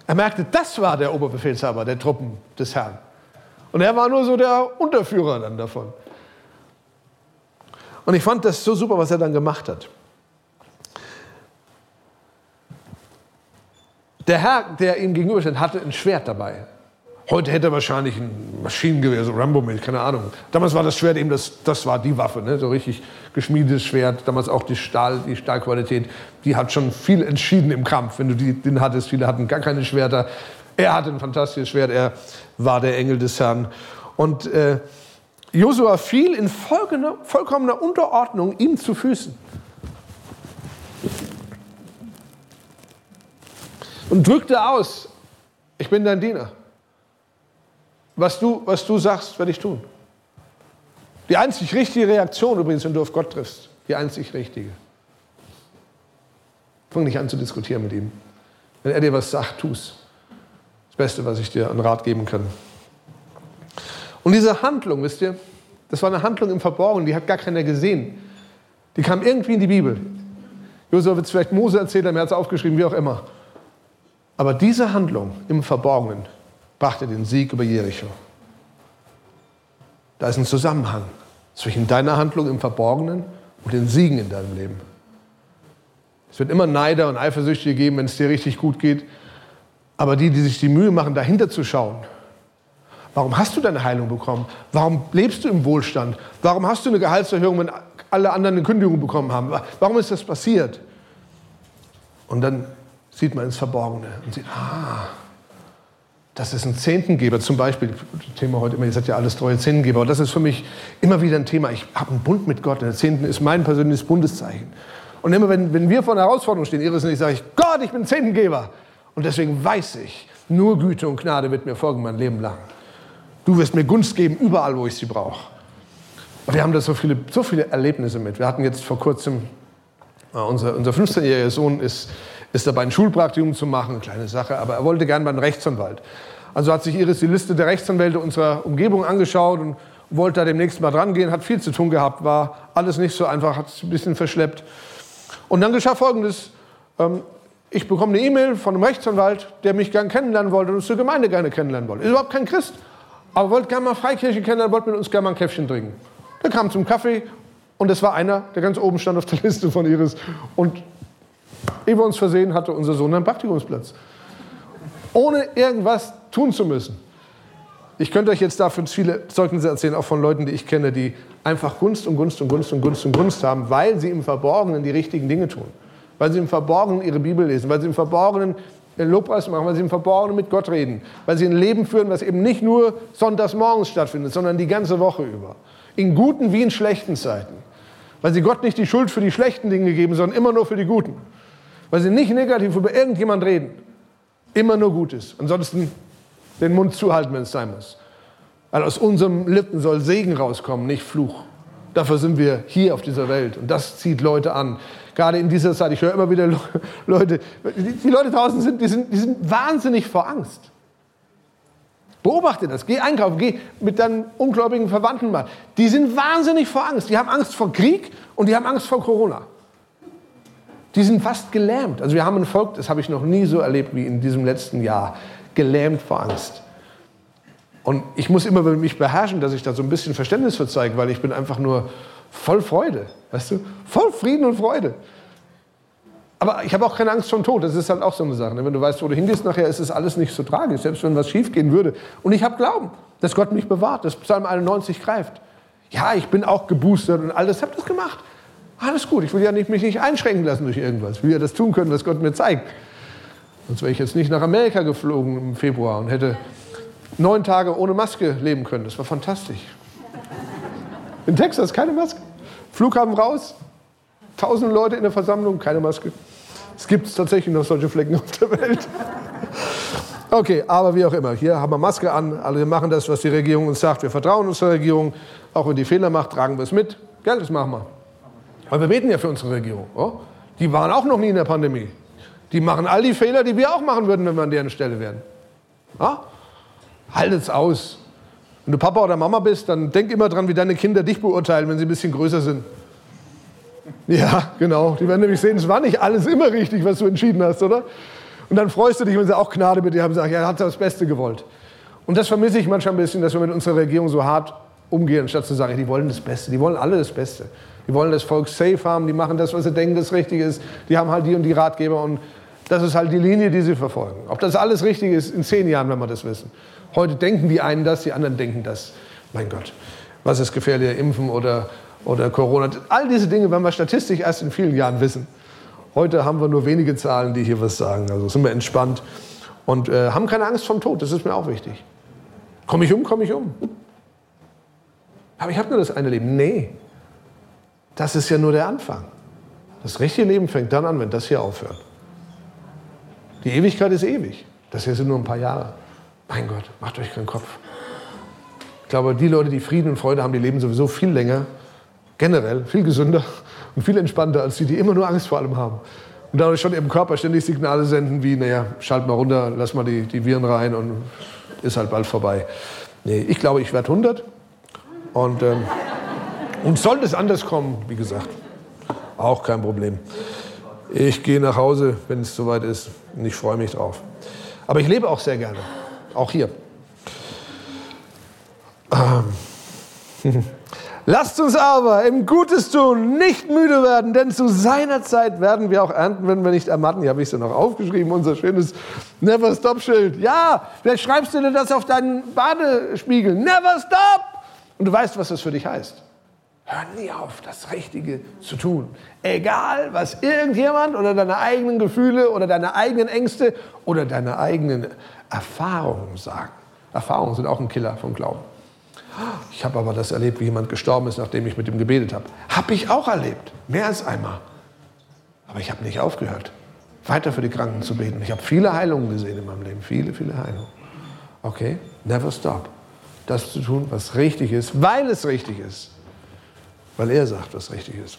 Er merkte, das war der Oberbefehlshaber der Truppen des Herrn. Und er war nur so der Unterführer dann davon. Und ich fand das so super, was er dann gemacht hat. Der Herr, der ihm gegenüberstand, hatte ein Schwert dabei. Heute hätte er wahrscheinlich ein Maschinengewehr, so Rambo mit, keine Ahnung. Damals war das Schwert eben, das, das war die Waffe, ne? so richtig geschmiedetes Schwert. Damals auch die, Stahl, die Stahlqualität, die hat schon viel entschieden im Kampf. Wenn du die, den hattest, viele hatten gar keine Schwerter. Er hatte ein fantastisches Schwert, er war der Engel des Herrn. Und äh, Josua fiel in vollkommener Unterordnung ihm zu Füßen. Und drückte aus, ich bin dein Diener. Was du, was du sagst, werde ich tun. Die einzig richtige Reaktion übrigens, wenn du auf Gott triffst, die einzig richtige. Fang nicht an zu diskutieren mit ihm. Wenn er dir was sagt, tu's. Das Beste, was ich dir an Rat geben kann. Und diese Handlung, wisst ihr, das war eine Handlung im Verborgenen, die hat gar keiner gesehen. Die kam irgendwie in die Bibel. Josua wird es vielleicht Mose erzählen, er hat es aufgeschrieben, wie auch immer. Aber diese Handlung im Verborgenen brachte den Sieg über Jericho. Da ist ein Zusammenhang zwischen deiner Handlung im Verborgenen und den Siegen in deinem Leben. Es wird immer Neider und Eifersüchtige geben, wenn es dir richtig gut geht. Aber die, die sich die Mühe machen, dahinter zu schauen, warum hast du deine Heilung bekommen? Warum lebst du im Wohlstand? Warum hast du eine Gehaltserhöhung, wenn alle anderen eine Kündigung bekommen haben? Warum ist das passiert? Und dann sieht man ins Verborgene und sieht, ah, das ist ein Zehntengeber zum Beispiel. Thema heute immer, ihr seid ja alles treue Zehntengeber. Und das ist für mich immer wieder ein Thema. Ich habe einen Bund mit Gott. Der Zehnten ist mein persönliches Bundeszeichen. Und immer wenn, wenn wir vor einer Herausforderung stehen, Iris und ich, sage ich, Gott, ich bin Zehntengeber. Und deswegen weiß ich, nur Güte und Gnade wird mir folgen mein Leben lang. Du wirst mir Gunst geben, überall, wo ich sie brauche. Und wir haben da so viele, so viele Erlebnisse mit. Wir hatten jetzt vor kurzem, äh, unser, unser 15-jähriger Sohn ist ist dabei, ein Schulpraktikum zu machen, eine kleine Sache, aber er wollte gern beim Rechtsanwalt. Also hat sich Iris die Liste der Rechtsanwälte unserer Umgebung angeschaut und wollte da demnächst mal dran gehen, hat viel zu tun gehabt, war alles nicht so einfach, hat es ein bisschen verschleppt. Und dann geschah Folgendes. Ähm, ich bekomme eine E-Mail von einem Rechtsanwalt, der mich gern kennenlernen wollte und uns zur Gemeinde gerne kennenlernen wollte. Ist überhaupt kein Christ, aber wollte gerne mal Freikirche kennenlernen, wollte mit uns gerne mal ein Käffchen trinken. Der kam zum Kaffee und das war einer, der ganz oben stand auf der Liste von Iris. Und Wir uns versehen, hatte unser Sohn einen Praktikumsplatz. Ohne irgendwas tun zu müssen. Ich könnte euch jetzt dafür viele Zeugnisse erzählen, auch von Leuten, die ich kenne, die einfach Gunst und Gunst und Gunst und Gunst und Gunst haben, weil sie im Verborgenen die richtigen Dinge tun. Weil sie im Verborgenen ihre Bibel lesen, weil sie im Verborgenen Lobpreis machen, weil sie im Verborgenen mit Gott reden, weil sie ein Leben führen, was eben nicht nur sonntags morgens stattfindet, sondern die ganze Woche über. In guten wie in schlechten Zeiten. Weil sie Gott nicht die Schuld für die schlechten Dinge geben, sondern immer nur für die guten weil sie nicht negativ über irgendjemand reden. Immer nur Gutes. Ansonsten den Mund zuhalten, wenn es sein muss. Weil aus unserem Lippen soll Segen rauskommen, nicht Fluch. Dafür sind wir hier auf dieser Welt und das zieht Leute an. Gerade in dieser Zeit, ich höre immer wieder Leute, die Leute draußen sind, die sind, die sind wahnsinnig vor Angst. Beobachte das, geh einkaufen, geh mit deinen ungläubigen Verwandten mal. Die sind wahnsinnig vor Angst. Die haben Angst vor Krieg und die haben Angst vor Corona. Die sind fast gelähmt. Also wir haben ein Volk, das habe ich noch nie so erlebt wie in diesem letzten Jahr, gelähmt vor Angst. Und ich muss immer mich beherrschen, dass ich da so ein bisschen Verständnis für zeige, weil ich bin einfach nur voll Freude, weißt du? Voll Frieden und Freude. Aber ich habe auch keine Angst vor dem Tod. Das ist halt auch so eine Sache. Ne? Wenn du weißt, wo du hingehst nachher, ist es alles nicht so tragisch, selbst wenn was schief gehen würde. Und ich habe Glauben, dass Gott mich bewahrt, dass Psalm 91 greift. Ja, ich bin auch geboostert und alles, habe das gemacht. Alles gut, ich will ja nicht, mich nicht einschränken lassen durch irgendwas. Ich will ja das tun können, was Gott mir zeigt. Sonst wäre ich jetzt nicht nach Amerika geflogen im Februar und hätte neun Tage ohne Maske leben können. Das war fantastisch. In Texas keine Maske. Flughafen raus, tausende Leute in der Versammlung, keine Maske. Es gibt tatsächlich noch solche Flecken auf der Welt. Okay, aber wie auch immer, hier haben wir Maske an, alle machen das, was die Regierung uns sagt. Wir vertrauen unserer Regierung, auch wenn die Fehler macht, tragen wir es mit. Gell, das machen wir. Weil wir beten ja für unsere Regierung. Oh? Die waren auch noch nie in der Pandemie. Die machen all die Fehler, die wir auch machen würden, wenn wir an deren Stelle wären. Ja? Haltet's aus. Wenn du Papa oder Mama bist, dann denk immer dran, wie deine Kinder dich beurteilen, wenn sie ein bisschen größer sind. Ja, genau. Die werden nämlich sehen, es war nicht alles immer richtig, was du entschieden hast, oder? Und dann freust du dich, wenn sie auch Gnade mit dir haben und sagen, ja, er hat das Beste gewollt. Und das vermisse ich manchmal ein bisschen, dass wir mit unserer Regierung so hart umgehen, statt zu sagen, die wollen das Beste, die wollen alle das Beste. Die wollen das Volk safe haben, die machen das, was sie denken, das richtig ist. Die haben halt die und die Ratgeber und das ist halt die Linie, die sie verfolgen. Ob das alles richtig ist, in zehn Jahren, wenn wir das wissen. Heute denken die einen das, die anderen denken das. Mein Gott, was ist gefährlicher, Impfen oder, oder Corona? All diese Dinge werden wir statistisch erst in vielen Jahren wissen. Heute haben wir nur wenige Zahlen, die hier was sagen. Also sind wir entspannt und äh, haben keine Angst vom Tod. Das ist mir auch wichtig. Komme ich um, komme ich um. Aber ich habe nur das eine Leben. Nee, das ist ja nur der Anfang. Das richtige Leben fängt dann an, wenn das hier aufhört. Die Ewigkeit ist ewig. Das hier sind nur ein paar Jahre. Mein Gott, macht euch keinen Kopf. Ich glaube, die Leute, die Frieden und Freude haben, die leben sowieso viel länger, generell viel gesünder und viel entspannter als die, die immer nur Angst vor allem haben. Und dadurch schon ihrem Körper ständig Signale senden wie, naja, schalt mal runter, lass mal die, die Viren rein und ist halt bald vorbei. Nee, ich glaube, ich werde 100 und, ähm, und sollte es anders kommen, wie gesagt, auch kein Problem. Ich gehe nach Hause, wenn es soweit ist und ich freue mich drauf. Aber ich lebe auch sehr gerne, auch hier. Ähm. Lasst uns aber im Gutes tun, nicht müde werden, denn zu seiner Zeit werden wir auch ernten, wenn wir nicht ermatten. Hier habe ich es noch aufgeschrieben, unser schönes Never Stop Schild. Ja, vielleicht schreibst du dir das auf deinen Badespiegel. Never Stop! Und du weißt, was das für dich heißt. Hör nie auf, das Richtige zu tun. Egal, was irgendjemand oder deine eigenen Gefühle oder deine eigenen Ängste oder deine eigenen Erfahrungen sagen. Erfahrungen sind auch ein Killer vom Glauben. Ich habe aber das erlebt, wie jemand gestorben ist, nachdem ich mit ihm gebetet habe. Habe ich auch erlebt, mehr als einmal. Aber ich habe nicht aufgehört, weiter für die Kranken zu beten. Ich habe viele Heilungen gesehen in meinem Leben, viele, viele Heilungen. Okay, never stop. Das zu tun, was richtig ist, weil es richtig ist. Weil er sagt, was richtig ist.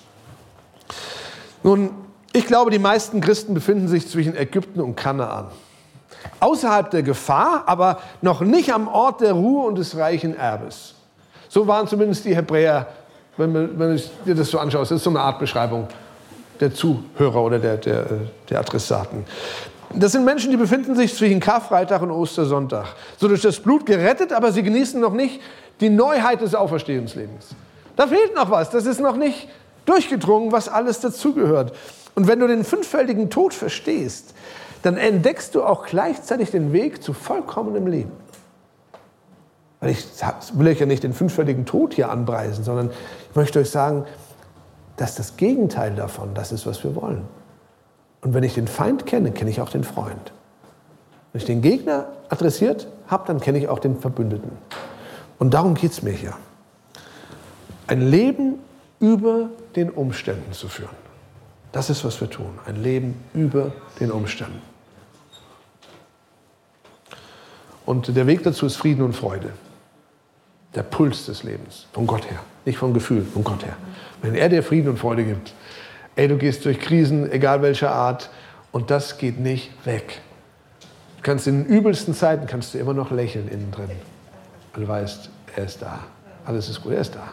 Nun, ich glaube, die meisten Christen befinden sich zwischen Ägypten und Kanaan. Außerhalb der Gefahr, aber noch nicht am Ort der Ruhe und des reichen Erbes. So waren zumindest die Hebräer, wenn, man, wenn du dir das so anschaust. Das ist so eine Art Beschreibung der Zuhörer oder der, der, der Adressaten. Das sind Menschen, die befinden sich zwischen Karfreitag und Ostersonntag. So durch das Blut gerettet, aber sie genießen noch nicht die Neuheit des Auferstehungslebens. Da fehlt noch was. Das ist noch nicht durchgedrungen, was alles dazugehört. Und wenn du den fünffältigen Tod verstehst, dann entdeckst du auch gleichzeitig den Weg zu vollkommenem Leben. Weil ich will euch ja nicht den fünffältigen Tod hier anpreisen, sondern ich möchte euch sagen, dass das Gegenteil davon das ist, was wir wollen. Und wenn ich den Feind kenne, kenne ich auch den Freund. Wenn ich den Gegner adressiert habe, dann kenne ich auch den Verbündeten. Und darum geht es mir hier. Ein Leben über den Umständen zu führen. Das ist, was wir tun. Ein Leben über den Umständen. Und der Weg dazu ist Frieden und Freude. Der Puls des Lebens, von Gott her. Nicht vom Gefühl, von Gott her. Wenn er dir Frieden und Freude gibt, ey, du gehst durch Krisen, egal welcher Art, und das geht nicht weg. Du kannst in den übelsten Zeiten kannst du immer noch lächeln innen drin. Weil du weißt, er ist da. Alles ist gut, er ist da.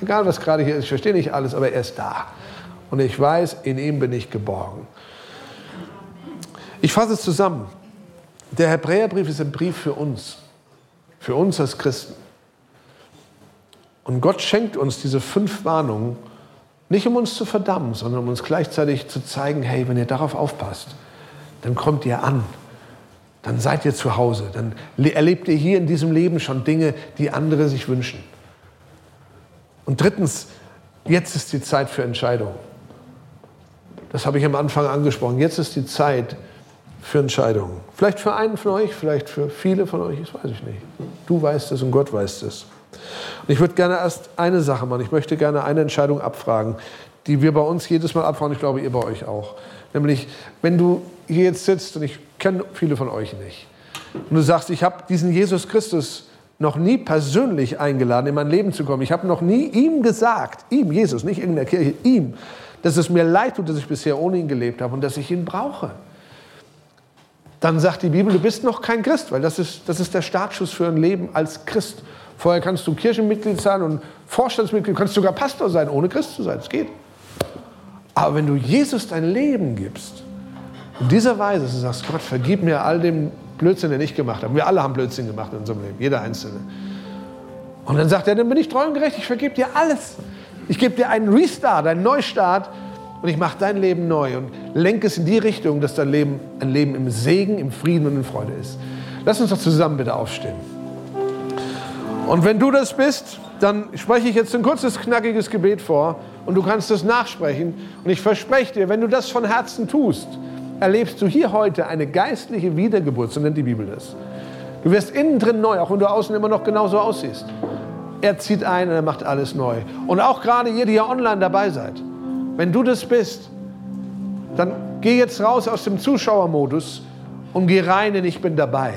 Egal was gerade hier ist, ich verstehe nicht alles, aber er ist da. Und ich weiß, in ihm bin ich geborgen. Ich fasse es zusammen. Der Hebräerbrief ist ein Brief für uns, für uns als Christen. Und Gott schenkt uns diese fünf Warnungen, nicht um uns zu verdammen, sondern um uns gleichzeitig zu zeigen, hey, wenn ihr darauf aufpasst, dann kommt ihr an, dann seid ihr zu Hause, dann erlebt ihr hier in diesem Leben schon Dinge, die andere sich wünschen. Und drittens, jetzt ist die Zeit für Entscheidungen. Das habe ich am Anfang angesprochen. Jetzt ist die Zeit für Entscheidungen. Vielleicht für einen von euch, vielleicht für viele von euch, das weiß ich nicht. Du weißt es und Gott weiß es. Und ich würde gerne erst eine Sache machen. Ich möchte gerne eine Entscheidung abfragen, die wir bei uns jedes Mal abfragen. Ich glaube, ihr bei euch auch. Nämlich, wenn du hier jetzt sitzt und ich kenne viele von euch nicht und du sagst, ich habe diesen Jesus Christus noch nie persönlich eingeladen, in mein Leben zu kommen. Ich habe noch nie ihm gesagt, ihm, Jesus, nicht in der Kirche, ihm, dass es mir leid tut, dass ich bisher ohne ihn gelebt habe und dass ich ihn brauche. Dann sagt die Bibel, du bist noch kein Christ, weil das ist, das ist der Startschuss für ein Leben als Christ. Vorher kannst du Kirchenmitglied sein und Vorstandsmitglied, du kannst sogar Pastor sein, ohne Christ zu sein. Das geht. Aber wenn du Jesus dein Leben gibst, in dieser Weise, du sagst, Gott, vergib mir all dem Blödsinn, den ich gemacht habe. Wir alle haben Blödsinn gemacht in unserem Leben, jeder Einzelne. Und dann sagt er, dann bin ich treu und gerecht, ich vergebe dir alles. Ich gebe dir einen Restart, einen Neustart und ich mache dein Leben neu und lenke es in die Richtung, dass dein Leben ein Leben im Segen, im Frieden und in Freude ist. Lass uns doch zusammen bitte aufstehen. Und wenn du das bist, dann spreche ich jetzt ein kurzes, knackiges Gebet vor und du kannst es nachsprechen. Und ich verspreche dir, wenn du das von Herzen tust, erlebst du hier heute eine geistliche Wiedergeburt, so nennt die Bibel das. Du wirst innen drin neu, auch wenn du außen immer noch genauso aussiehst. Er zieht ein und er macht alles neu. Und auch gerade ihr, die ja online dabei seid, wenn du das bist, dann geh jetzt raus aus dem Zuschauermodus und geh rein in Ich bin dabei.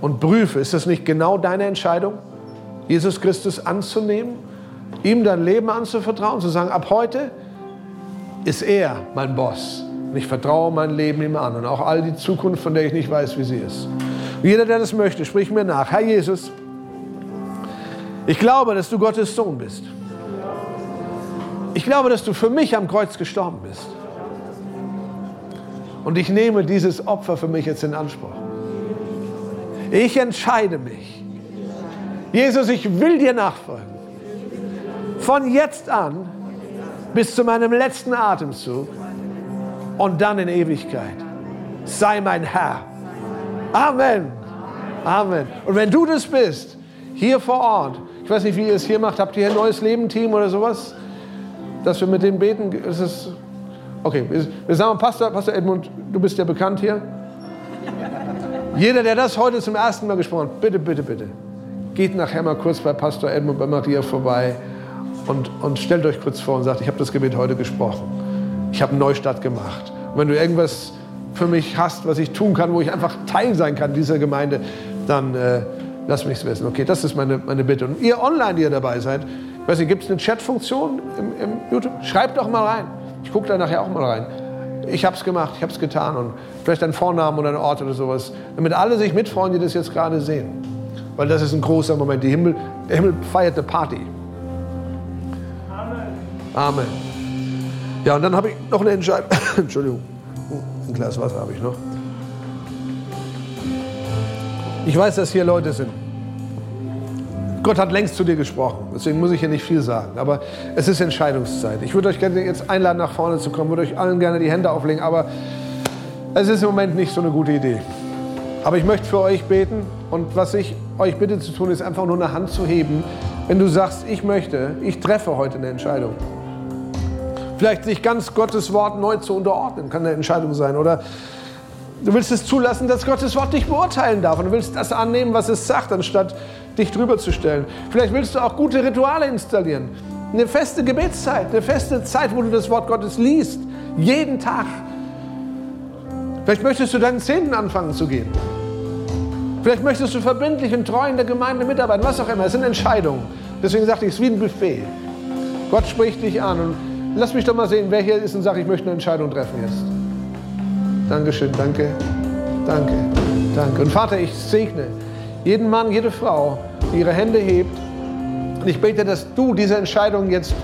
Und prüfe, ist das nicht genau deine Entscheidung, Jesus Christus anzunehmen, ihm dein Leben anzuvertrauen, zu sagen, ab heute ist er mein Boss. Und ich vertraue mein Leben ihm an und auch all die Zukunft, von der ich nicht weiß, wie sie ist. Und jeder, der das möchte, sprich mir nach. Herr Jesus, ich glaube, dass du Gottes Sohn bist. Ich glaube, dass du für mich am Kreuz gestorben bist. Und ich nehme dieses Opfer für mich jetzt in Anspruch. Ich entscheide mich. Jesus, ich will dir nachfolgen. Von jetzt an bis zu meinem letzten Atemzug und dann in Ewigkeit. Sei mein Herr. Amen. Amen. Und wenn du das bist, hier vor Ort, ich weiß nicht, wie ihr es hier macht, habt ihr ein neues Leben-Team oder sowas? Dass wir mit dem beten, ist es. Okay, wir sagen, Pastor, Pastor Edmund, du bist ja bekannt hier. Jeder, der das heute zum ersten Mal gesprochen hat, bitte, bitte, bitte, geht nachher mal kurz bei Pastor Edmund, bei Maria vorbei und, und stellt euch kurz vor und sagt, ich habe das Gebet heute gesprochen. Ich habe einen Neustart gemacht. Und wenn du irgendwas für mich hast, was ich tun kann, wo ich einfach Teil sein kann dieser Gemeinde, dann äh, lass mich es wissen. Okay, das ist meine, meine Bitte. Und ihr online, die ihr dabei seid, ich weiß nicht, gibt es eine Chatfunktion im, im YouTube? Schreibt doch mal rein. Ich gucke da nachher auch mal rein. Ich habe es gemacht, ich habe es getan und vielleicht ein Vornamen oder ein Ort oder sowas, damit alle sich mitfreuen, die das jetzt gerade sehen. Weil das ist ein großer Moment. Die Himmel, der Himmel feiert eine Party. Amen. Amen. Ja, und dann habe ich noch eine Entscheidung. Entschuldigung, ein Glas Wasser habe ich noch. Ich weiß, dass hier Leute sind. Gott hat längst zu dir gesprochen, deswegen muss ich hier nicht viel sagen. Aber es ist Entscheidungszeit. Ich würde euch gerne jetzt einladen, nach vorne zu kommen, würde euch allen gerne die Hände auflegen, aber es ist im Moment nicht so eine gute Idee. Aber ich möchte für euch beten und was ich euch bitte zu tun, ist einfach nur eine Hand zu heben, wenn du sagst, ich möchte, ich treffe heute eine Entscheidung. Vielleicht sich ganz Gottes Wort neu zu unterordnen, kann eine Entscheidung sein. Oder du willst es zulassen, dass Gottes Wort dich beurteilen darf. Und du willst das annehmen, was es sagt, anstatt dich drüber zu stellen. Vielleicht willst du auch gute Rituale installieren. Eine feste Gebetszeit, eine feste Zeit, wo du das Wort Gottes liest. Jeden Tag. Vielleicht möchtest du deinen Zehnten anfangen zu gehen. Vielleicht möchtest du verbindlich und treu in der Gemeinde mitarbeiten, was auch immer. Es sind Entscheidungen. Deswegen sagte ich, es ist wie ein Buffet. Gott spricht dich an und Lass mich doch mal sehen, wer hier ist und sagt, ich möchte eine Entscheidung treffen jetzt. Dankeschön, danke, danke, danke. Und Vater, ich segne jeden Mann, jede Frau, die ihre Hände hebt. Und ich bete, dass du diese Entscheidung jetzt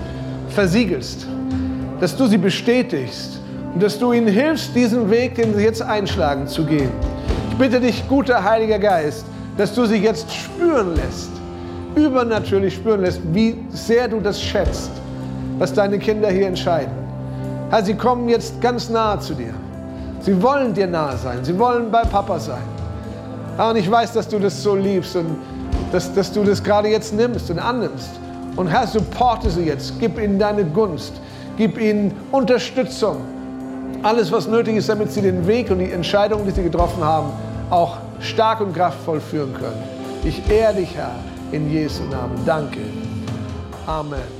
versiegelst, dass du sie bestätigst und dass du ihnen hilfst, diesen Weg, den sie jetzt einschlagen, zu gehen. Ich bitte dich, guter Heiliger Geist, dass du sie jetzt spüren lässt, übernatürlich spüren lässt, wie sehr du das schätzt was deine Kinder hier entscheiden. Herr, sie kommen jetzt ganz nahe zu dir. Sie wollen dir nahe sein. Sie wollen bei Papa sein. Herr, und ich weiß, dass du das so liebst und dass, dass du das gerade jetzt nimmst und annimmst. Und Herr, supporte sie jetzt. Gib ihnen deine Gunst. Gib ihnen Unterstützung. alles, was nötig ist, damit sie den Weg und die Entscheidungen, die sie getroffen haben, auch stark und kraftvoll führen können. Ich ehre dich, Herr, in Jesu Namen. Danke. Amen.